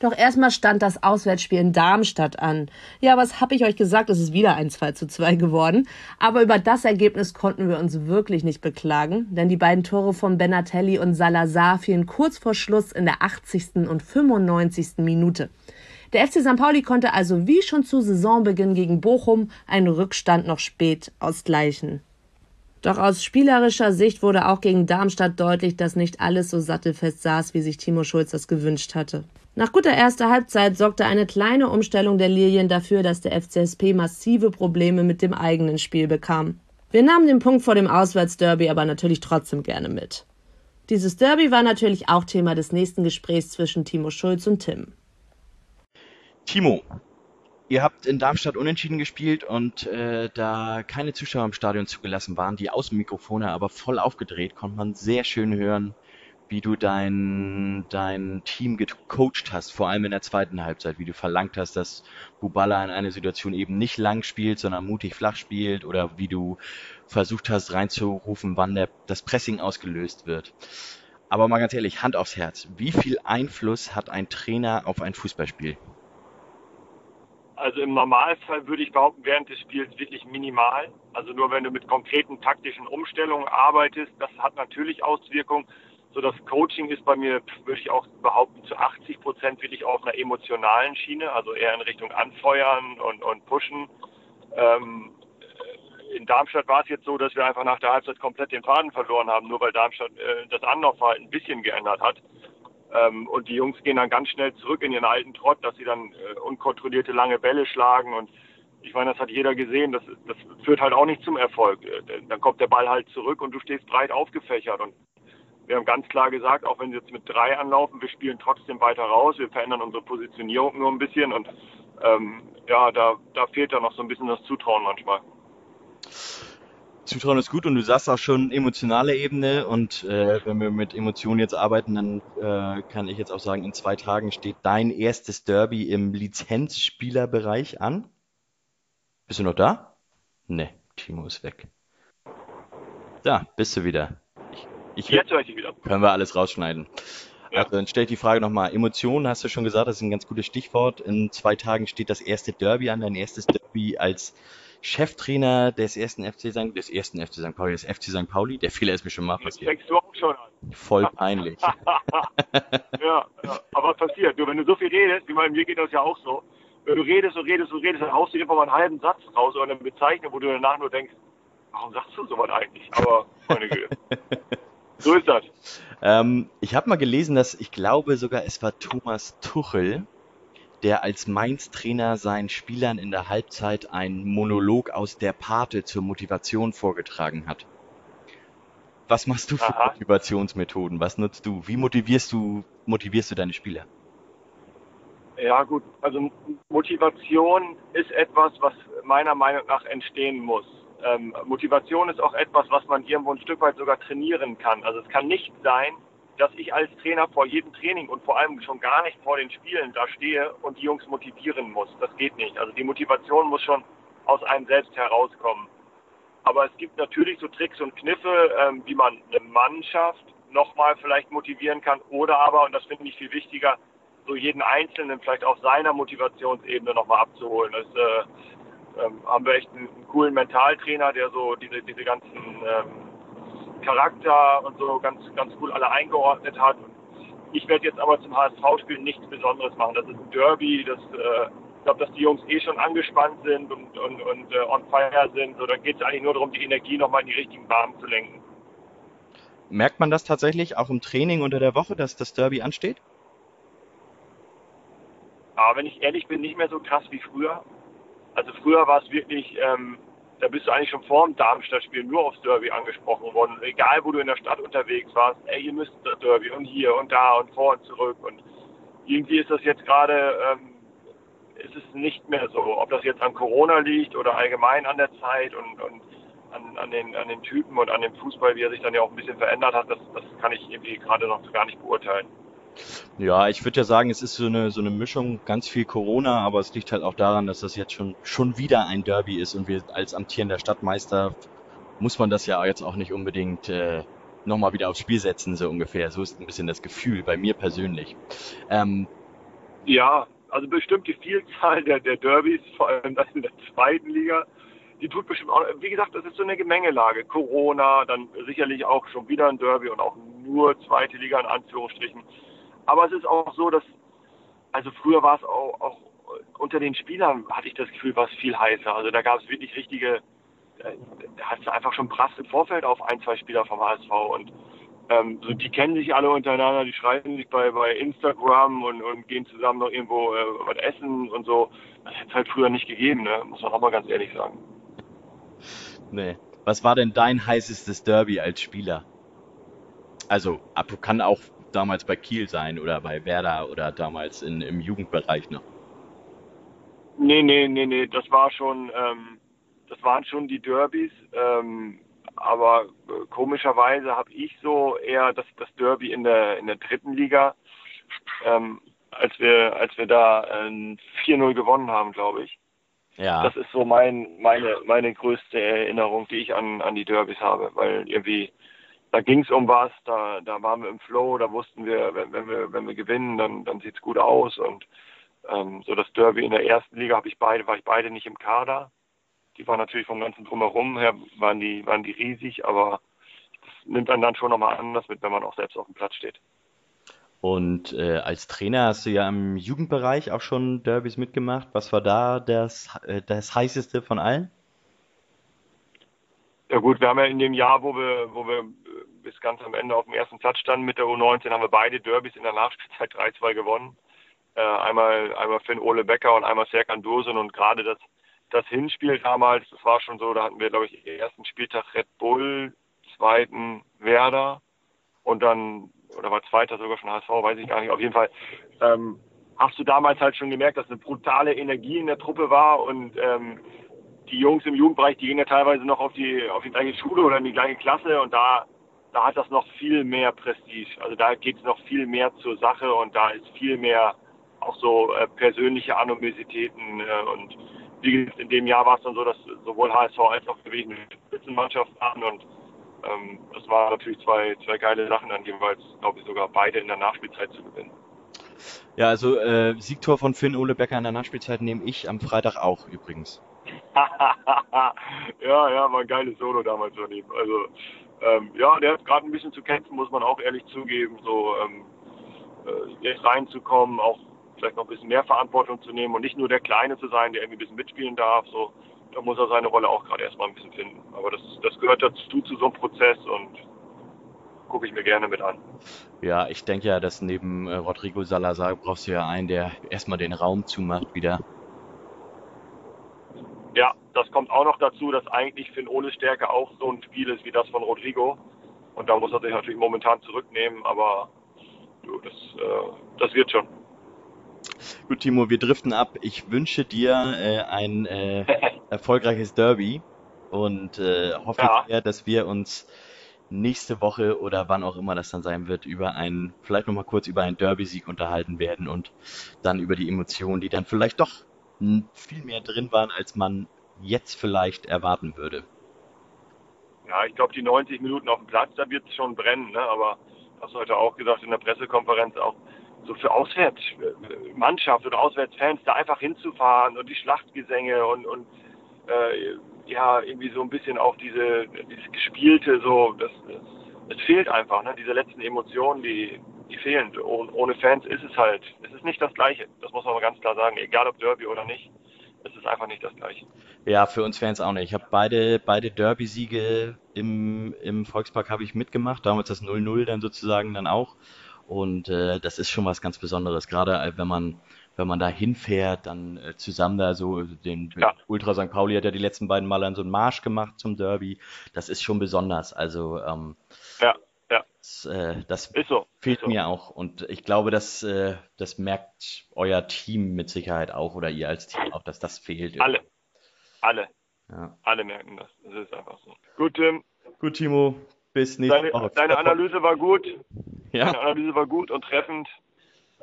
doch erstmal stand das Auswärtsspiel in Darmstadt an. Ja, was hab ich euch gesagt? Es ist wieder ein 2 zu 2 geworden. Aber über das Ergebnis konnten wir uns wirklich nicht beklagen, denn die beiden Tore von Benatelli und Salazar fielen kurz vor Schluss in der 80. und 95. Minute. Der FC St. Pauli konnte also wie schon zu Saisonbeginn gegen Bochum einen Rückstand noch spät ausgleichen. Doch aus spielerischer Sicht wurde auch gegen Darmstadt deutlich, dass nicht alles so sattelfest saß, wie sich Timo Schulz das gewünscht hatte. Nach guter erster Halbzeit sorgte eine kleine Umstellung der Lilien dafür, dass der FCSP massive Probleme mit dem eigenen Spiel bekam. Wir nahmen den Punkt vor dem Auswärtsderby aber natürlich trotzdem gerne mit. Dieses Derby war natürlich auch Thema des nächsten Gesprächs zwischen Timo Schulz und Tim. Timo, Ihr habt in Darmstadt unentschieden gespielt und äh, da keine Zuschauer im Stadion zugelassen waren, die Außenmikrofone aber voll aufgedreht, konnte man sehr schön hören, wie du dein, dein Team gecoacht hast, vor allem in der zweiten Halbzeit, wie du verlangt hast, dass Bubala in einer Situation eben nicht lang spielt, sondern mutig flach spielt oder wie du versucht hast reinzurufen, wann der, das Pressing ausgelöst wird. Aber mal ganz ehrlich, Hand aufs Herz, wie viel Einfluss hat ein Trainer auf ein Fußballspiel? Also im Normalfall würde ich behaupten, während des Spiels wirklich minimal. Also nur wenn du mit konkreten taktischen Umstellungen arbeitest, das hat natürlich Auswirkungen. So das Coaching ist bei mir, würde ich auch behaupten, zu 80 Prozent wirklich auf einer emotionalen Schiene, also eher in Richtung Anfeuern und, und Pushen. Ähm, in Darmstadt war es jetzt so, dass wir einfach nach der Halbzeit komplett den Faden verloren haben, nur weil Darmstadt äh, das Anlaufverhalten ein bisschen geändert hat. Ähm, und die Jungs gehen dann ganz schnell zurück in ihren alten Trott, dass sie dann äh, unkontrollierte lange Bälle schlagen. Und ich meine, das hat jeder gesehen. Das, das führt halt auch nicht zum Erfolg. Äh, dann kommt der Ball halt zurück und du stehst breit aufgefächert. Und wir haben ganz klar gesagt, auch wenn sie jetzt mit drei anlaufen, wir spielen trotzdem weiter raus. Wir verändern unsere Positionierung nur ein bisschen. Und ähm, ja, da, da fehlt dann noch so ein bisschen das Zutrauen manchmal. Zutrauen ist gut und du sagst auch schon emotionale Ebene und äh, wenn wir mit Emotionen jetzt arbeiten, dann äh, kann ich jetzt auch sagen, in zwei Tagen steht dein erstes Derby im Lizenzspielerbereich an. Bist du noch da? Ne, Timo ist weg. Da, bist du wieder. Ich, ich, jetzt höre ich dich wieder. Können wir alles rausschneiden. Ja. Also dann stelle ich die Frage nochmal. Emotionen hast du schon gesagt, das ist ein ganz gutes Stichwort. In zwei Tagen steht das erste Derby an, dein erstes Derby als Cheftrainer des ersten FC St. des ersten FC St. Pauli, des FC St. Pauli. Der Fehler ist mir schon mal passiert. Fängst du auch schon an. Voll peinlich. (laughs) ja, ja, aber passiert. Du, wenn du so viel redest, ich meine, mir geht das ja auch so. Wenn du redest und redest und redest, dann haust du einfach mal einen halben Satz raus oder eine Bezeichnung, wo du danach nur denkst, warum sagst du sowas eigentlich? Aber meine Güte. (laughs) so ist das. Ähm, ich habe mal gelesen, dass ich glaube sogar es war Thomas Tuchel, der als Mainz-Trainer seinen Spielern in der Halbzeit einen Monolog aus der Pate zur Motivation vorgetragen hat. Was machst du für Aha. Motivationsmethoden? Was nutzt du? Wie motivierst du, motivierst du deine Spieler? Ja gut, also Motivation ist etwas, was meiner Meinung nach entstehen muss. Ähm, Motivation ist auch etwas, was man irgendwo ein Stück weit sogar trainieren kann. Also es kann nicht sein, dass ich als Trainer vor jedem Training und vor allem schon gar nicht vor den Spielen da stehe und die Jungs motivieren muss. Das geht nicht. Also die Motivation muss schon aus einem selbst herauskommen. Aber es gibt natürlich so Tricks und Kniffe, ähm, wie man eine Mannschaft nochmal vielleicht motivieren kann oder aber, und das finde ich viel wichtiger, so jeden Einzelnen vielleicht auf seiner Motivationsebene nochmal abzuholen. Das äh, ähm, haben wir echt einen, einen coolen Mentaltrainer, der so diese, diese ganzen ähm, Charakter und so ganz, ganz cool alle eingeordnet hat. Ich werde jetzt aber zum HSV-Spiel nichts Besonderes machen. Das ist ein Derby, das äh, ich glaube, dass die Jungs eh schon angespannt sind und, und, und äh, on fire sind. So, da geht es eigentlich nur darum, die Energie nochmal in die richtigen Bahnen zu lenken. Merkt man das tatsächlich auch im Training unter der Woche, dass das Derby ansteht? Aber wenn ich ehrlich bin, nicht mehr so krass wie früher. Also früher war es wirklich, ähm, da bist du eigentlich schon vor dem Darmstadt-Spiel nur aufs Derby angesprochen worden. Egal, wo du in der Stadt unterwegs warst, ey, ihr müsst das Derby und hier und da und vor und zurück. Und irgendwie ist das jetzt gerade, ähm, ist es nicht mehr so. Ob das jetzt an Corona liegt oder allgemein an der Zeit und, und an, an, den, an den Typen und an dem Fußball, wie er sich dann ja auch ein bisschen verändert hat, das, das kann ich irgendwie gerade noch gar nicht beurteilen. Ja, ich würde ja sagen, es ist so eine, so eine Mischung, ganz viel Corona, aber es liegt halt auch daran, dass das jetzt schon, schon wieder ein Derby ist und wir als amtierender Stadtmeister muss man das ja jetzt auch nicht unbedingt äh, nochmal wieder aufs Spiel setzen, so ungefähr. So ist ein bisschen das Gefühl bei mir persönlich. Ähm, Ja, also bestimmt die Vielzahl der, der Derbys, vor allem das in der zweiten Liga, die tut bestimmt auch, wie gesagt, das ist so eine Gemengelage. Corona, dann sicherlich auch schon wieder ein Derby und auch nur zweite Liga in Anführungsstrichen. Aber es ist auch so, dass, also früher war es auch, auch unter den Spielern, hatte ich das Gefühl, war es viel heißer. Also da gab es wirklich richtige, da hast du einfach schon Prass im Vorfeld auf ein, zwei Spieler vom HSV und ähm, so, die kennen sich alle untereinander, die schreiben sich bei, bei Instagram und, und gehen zusammen noch irgendwo äh, was essen und so. Das hätte es halt früher nicht gegeben, ne? muss man auch mal ganz ehrlich sagen. nee. Was war denn dein heißestes Derby als Spieler? Also, kann auch damals bei Kiel sein oder bei Werder oder damals in, im Jugendbereich noch. Nee, nee, nee, nee, das war schon, ähm, das waren schon die Derbys, ähm, aber äh, komischerweise habe ich so eher das, das Derby in der in der dritten Liga, ähm, als wir als wir da äh, 4-0 gewonnen haben, glaube ich. Ja. Das ist so mein meine meine größte Erinnerung, die ich an an die Derbys habe, weil irgendwie da ging es um was, da da waren wir im Flow, da wussten wir, wenn, wenn wir wenn wir gewinnen, dann dann sieht's gut aus und ähm, so das Derby in der ersten Liga habe ich beide war ich beide nicht im Kader. Die waren natürlich vom ganzen drumherum her waren die waren die riesig, aber das nimmt einen dann schon nochmal anders mit, wenn man auch selbst auf dem Platz steht. Und äh, als Trainer hast du ja im Jugendbereich auch schon Derbys mitgemacht. Was war da das, äh, das heißeste von allen? Ja gut, wir haben ja in dem Jahr, wo wir, wo wir äh, bis ganz am Ende auf dem ersten Platz standen mit der U19, haben wir beide Derbys in der Nachspielzeit 3-2 gewonnen. Äh, einmal, einmal Finn Ole Becker und einmal Serkan Dursun und gerade das, das Hinspiel damals, das war schon so, da hatten wir, glaube ich, den ersten Spieltag Red Bull, zweiten Werder und dann, oder war zweiter sogar schon HSV, weiß ich gar nicht, auf jeden Fall ähm, hast du damals halt schon gemerkt, dass eine brutale Energie in der Truppe war und ähm, die Jungs im Jugendbereich, die gehen ja teilweise noch auf die auf die gleiche Schule oder in die gleiche Klasse und da da hat das noch viel mehr Prestige. Also da geht es noch viel mehr zur Sache und da ist viel mehr auch so äh, persönliche Animositäten äh, und wie gesagt, in dem Jahr war es dann so, dass sowohl HSV als auch wir eine Spitzenmannschaft waren und ähm, das war natürlich zwei, zwei geile Sachen, dann jeweils, glaube ich, sogar beide in der Nachspielzeit zu gewinnen. Ja, also äh, Siegtor von Finn Ole Becker in der Nachspielzeit nehme ich am Freitag auch übrigens. (laughs) ja, ja, war ein geiles Solo damals von ihm. Also, ähm, ja, der hat gerade ein bisschen zu kämpfen, muss man auch ehrlich zugeben, so ähm, äh, jetzt reinzukommen, auch vielleicht noch ein bisschen mehr Verantwortung zu nehmen und nicht nur der Kleine zu sein, der irgendwie ein bisschen mitspielen darf. So, da muss er seine Rolle auch gerade erstmal ein bisschen finden. Aber das, das gehört dazu zu so einem Prozess und gucke ich mir gerne mit an. Ja, ich denke ja, dass neben äh, Rodrigo Salazar brauchst du ja einen, der erstmal den Raum zumacht wieder. Ja, das kommt auch noch dazu, dass eigentlich Finn Ohles Stärke auch so ein Spiel ist wie das von Rodrigo. Und da muss er sich natürlich momentan zurücknehmen, aber du, das, äh, das wird schon. Gut, Timo, wir driften ab. Ich wünsche dir äh, ein äh, (laughs) erfolgreiches Derby und äh, hoffe Ja. sehr, dass wir uns nächste Woche oder wann auch immer das dann sein wird, über einen, vielleicht nochmal kurz über einen Derby-Sieg unterhalten werden und dann über die Emotionen, die dann vielleicht doch viel mehr drin waren, als man jetzt vielleicht erwarten würde. Ja, ich glaube, die 90 Minuten auf dem Platz, da wird es schon brennen. Ne? Aber hast du heute auch gesagt in der Pressekonferenz auch, so für Auswärtsmannschaft oder Auswärtsfans da einfach hinzufahren und die Schlachtgesänge und, und äh, ja, irgendwie so ein bisschen auch diese, dieses Gespielte, so, das, das, fehlt einfach, ne? diese letzten Emotionen, die, die fehlen. Und ohne Fans ist es halt, es ist nicht das Gleiche. Das muss man mal ganz klar sagen, egal ob Derby oder nicht. Es ist einfach nicht das Gleiche. Ja, für uns Fans auch nicht. Ich habe beide, beide Derby-Siege im, im Volkspark habe ich mitgemacht, damals das 0-0 dann sozusagen dann auch. Und äh, das ist schon was ganz Besonderes, gerade äh, wenn man, wenn man da hinfährt, dann äh, zusammen da so den Ja. Ultra St. Pauli hat ja die letzten beiden Male dann so einen Marsch gemacht zum Derby. Das ist schon besonders. Also ähm, ja, das, äh, das ist so. fehlt ist so. mir auch. Und ich glaube, dass, äh, das merkt euer Team mit Sicherheit auch oder ihr als Team auch, dass das fehlt. Alle, alle, Ja. alle merken das. Das ist einfach so. Gut, Tim, Gut, Timo, bis nächste deine, Woche. deine Analyse war gut. Ja. Deine Analyse war gut und treffend.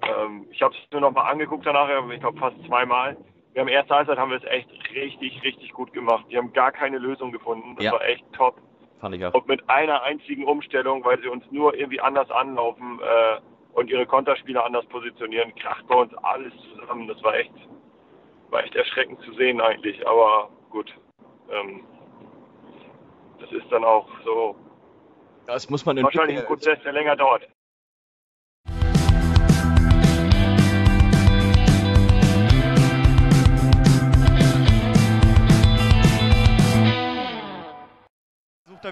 Ähm, ich habe es mir nochmal angeguckt danach, ich glaube fast zweimal. Wir haben erste Halbzeit haben wir es echt richtig, richtig gut gemacht. Die haben gar keine Lösung gefunden. Das Ja. war echt top. Fand ich auch. Und mit einer einzigen Umstellung, weil sie uns nur irgendwie anders anlaufen äh, und ihre Konterspieler anders positionieren, kracht bei uns alles zusammen. Das war echt, war echt erschreckend zu sehen eigentlich. Aber gut, ähm, das ist dann auch so Das muss man wahrscheinlich ein. Prozess, der länger dauert.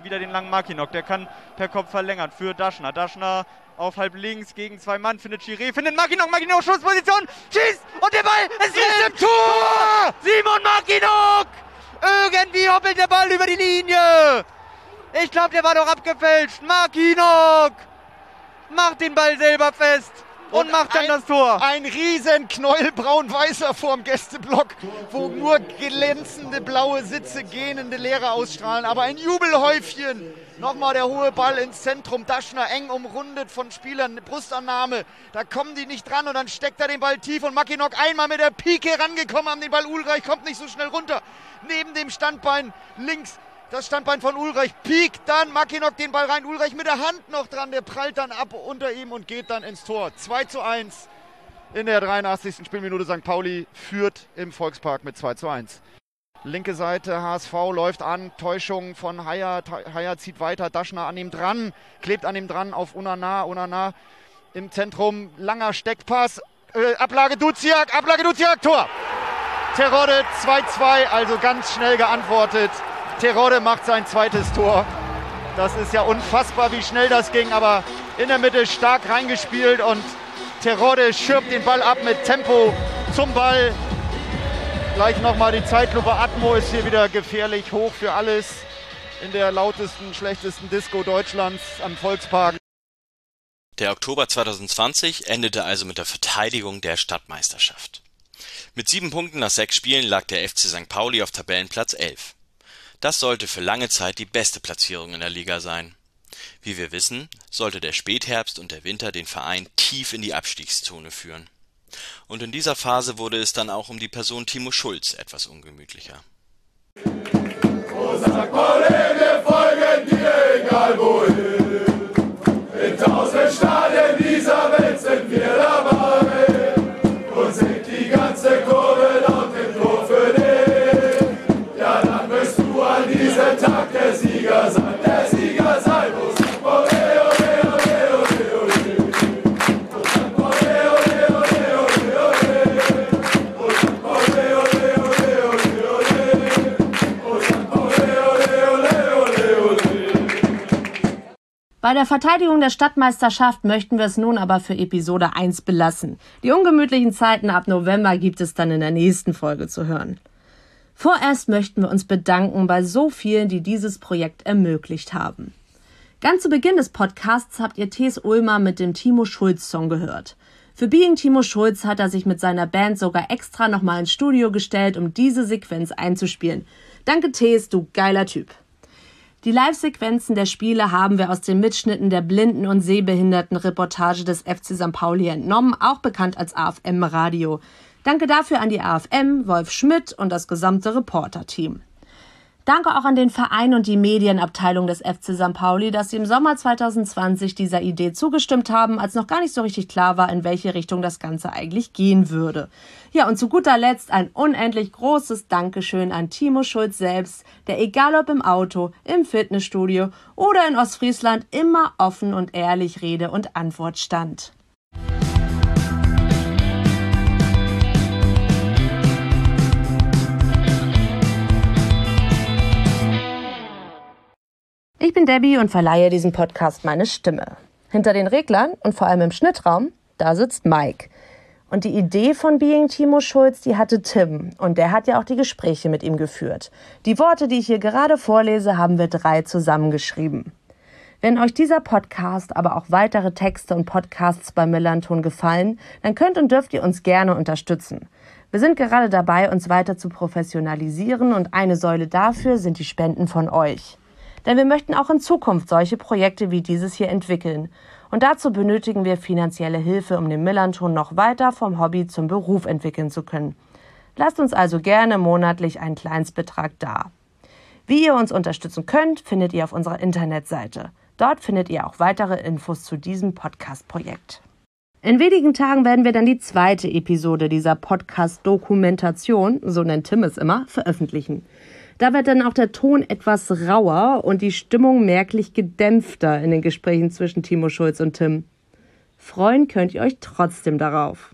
Er wieder den langen Makinok. Der kann per Kopf verlängern für Daschner. Daschner auf halb links gegen zwei Mann. Findet Chiré. Findet Makinok. Makinok Schussposition. Schießt. Und der Ball ist im Tor. Simon Makinok. Irgendwie hoppelt der Ball über die Linie. Ich glaube, der war doch abgefälscht. Makinok. Macht den Ball selber fest. Und, macht dann ein, das Tor. Ein riesen Knäuel braun-weißer vorm Gästeblock, wo nur glänzende blaue Sitze gähnende Leere ausstrahlen. Aber ein Jubelhäufchen. Nochmal der hohe Ball ins Zentrum. Daschner eng umrundet von Spielern. Brustannahme. Da kommen die nicht dran und dann steckt er den Ball tief und Mackinock einmal mit der Pike rangekommen an den Ball. Ulreich kommt nicht so schnell runter. Neben dem Standbein links das Standbein von Ulreich piekt dann Mackinock den Ball rein. Ulreich mit der Hand noch dran. Der prallt dann ab unter ihm und geht dann ins Tor. 2 zu 1 in der 83. Spielminute. St. Pauli führt im Volkspark mit 2 zu 1. Linke Seite, HSV läuft an. Täuschung von Haier. Haier zieht weiter. Daschner an ihm dran. Klebt an ihm dran auf Unana. Unana im Zentrum. Langer Steckpass. Äh, Ablage Duziak. Ablage Duziak. Tor. Terodde 2-2. Also ganz schnell geantwortet. Terodde macht sein zweites Tor. Das ist ja unfassbar, wie schnell das ging, aber in der Mitte stark reingespielt und Terodde schirbt den Ball ab mit Tempo zum Ball. Gleich nochmal die Zeitlupe. Atmo ist hier wieder gefährlich hoch für alles in der lautesten, schlechtesten Disco Deutschlands am Volkspark. Der Oktober 2020 endete also mit der Verteidigung der Stadtmeisterschaft. Mit sieben Punkten nach sechs Spielen lag der FC St. Pauli auf Tabellenplatz 11. Das sollte für lange Zeit die beste Platzierung in der Liga sein. Wie wir wissen, sollte der Spätherbst und der Winter den Verein tief in die Abstiegszone führen. Und in dieser Phase wurde es dann auch um die Person Timo Schulz etwas ungemütlicher. Oh, sag wir folgen dir, egal wohin. In tausend Stadien dieser Welt sind wir dabei. Bei der Verteidigung der Stadtmeisterschaft möchten wir es nun aber für Episode 1 belassen. Die ungemütlichen Zeiten ab November gibt es dann in der nächsten Folge zu hören. Vorerst möchten wir uns bedanken bei so vielen, die dieses Projekt ermöglicht haben. Ganz zu Beginn des Podcasts habt ihr T.S. Ulmer mit dem Timo Schulz Song gehört. Für Being Timo Schulz hat er sich mit seiner Band sogar extra nochmal ins Studio gestellt, um diese Sequenz einzuspielen. Danke T.S., du geiler Typ. Die Live-Sequenzen der Spiele haben wir aus den Mitschnitten der Blinden- und Sehbehinderten-Reportage des FC St. Pauli entnommen, auch bekannt als AFM Radio. Danke dafür an die AFM, Wolf Schmidt und das gesamte Reporter-Team. Danke auch an den Verein und die Medienabteilung des FC St. Pauli, dass sie im Sommer 2020 dieser Idee zugestimmt haben, als noch gar nicht so richtig klar war, in welche Richtung das Ganze eigentlich gehen würde. Ja, und zu guter Letzt ein unendlich großes Dankeschön an Timo Schulz selbst, der egal ob im Auto, im Fitnessstudio oder in Ostfriesland immer offen und ehrlich Rede und Antwort stand. Ich bin Debbie und verleihe diesem Podcast meine Stimme. Hinter den Reglern und vor allem im Schnittraum, da sitzt Mike. Und die Idee von Being Timo Schulz, die hatte Tim. Und der hat ja auch die Gespräche mit ihm geführt. Die Worte, die ich hier gerade vorlese, haben wir drei zusammengeschrieben. Wenn euch dieser Podcast, aber auch weitere Texte und Podcasts bei Millanton gefallen, dann könnt und dürft ihr uns gerne unterstützen. Wir sind gerade dabei, uns weiter zu professionalisieren und eine Säule dafür sind die Spenden von euch. Denn wir möchten auch in Zukunft solche Projekte wie dieses hier entwickeln. Und dazu benötigen wir finanzielle Hilfe, um den Millanton noch weiter vom Hobby zum Beruf entwickeln zu können. Lasst uns also gerne monatlich einen Kleinstbetrag da. Wie ihr uns unterstützen könnt, findet ihr auf unserer Internetseite. Dort findet ihr auch weitere Infos zu diesem Podcast-Projekt. In wenigen Tagen werden wir dann die zweite Episode dieser Podcast-Dokumentation, so nennt Tim es immer, veröffentlichen. Da wird dann auch der Ton etwas rauer und die Stimmung merklich gedämpfter in den Gesprächen zwischen Timo Schulz und Tim. Freuen könnt ihr euch trotzdem darauf.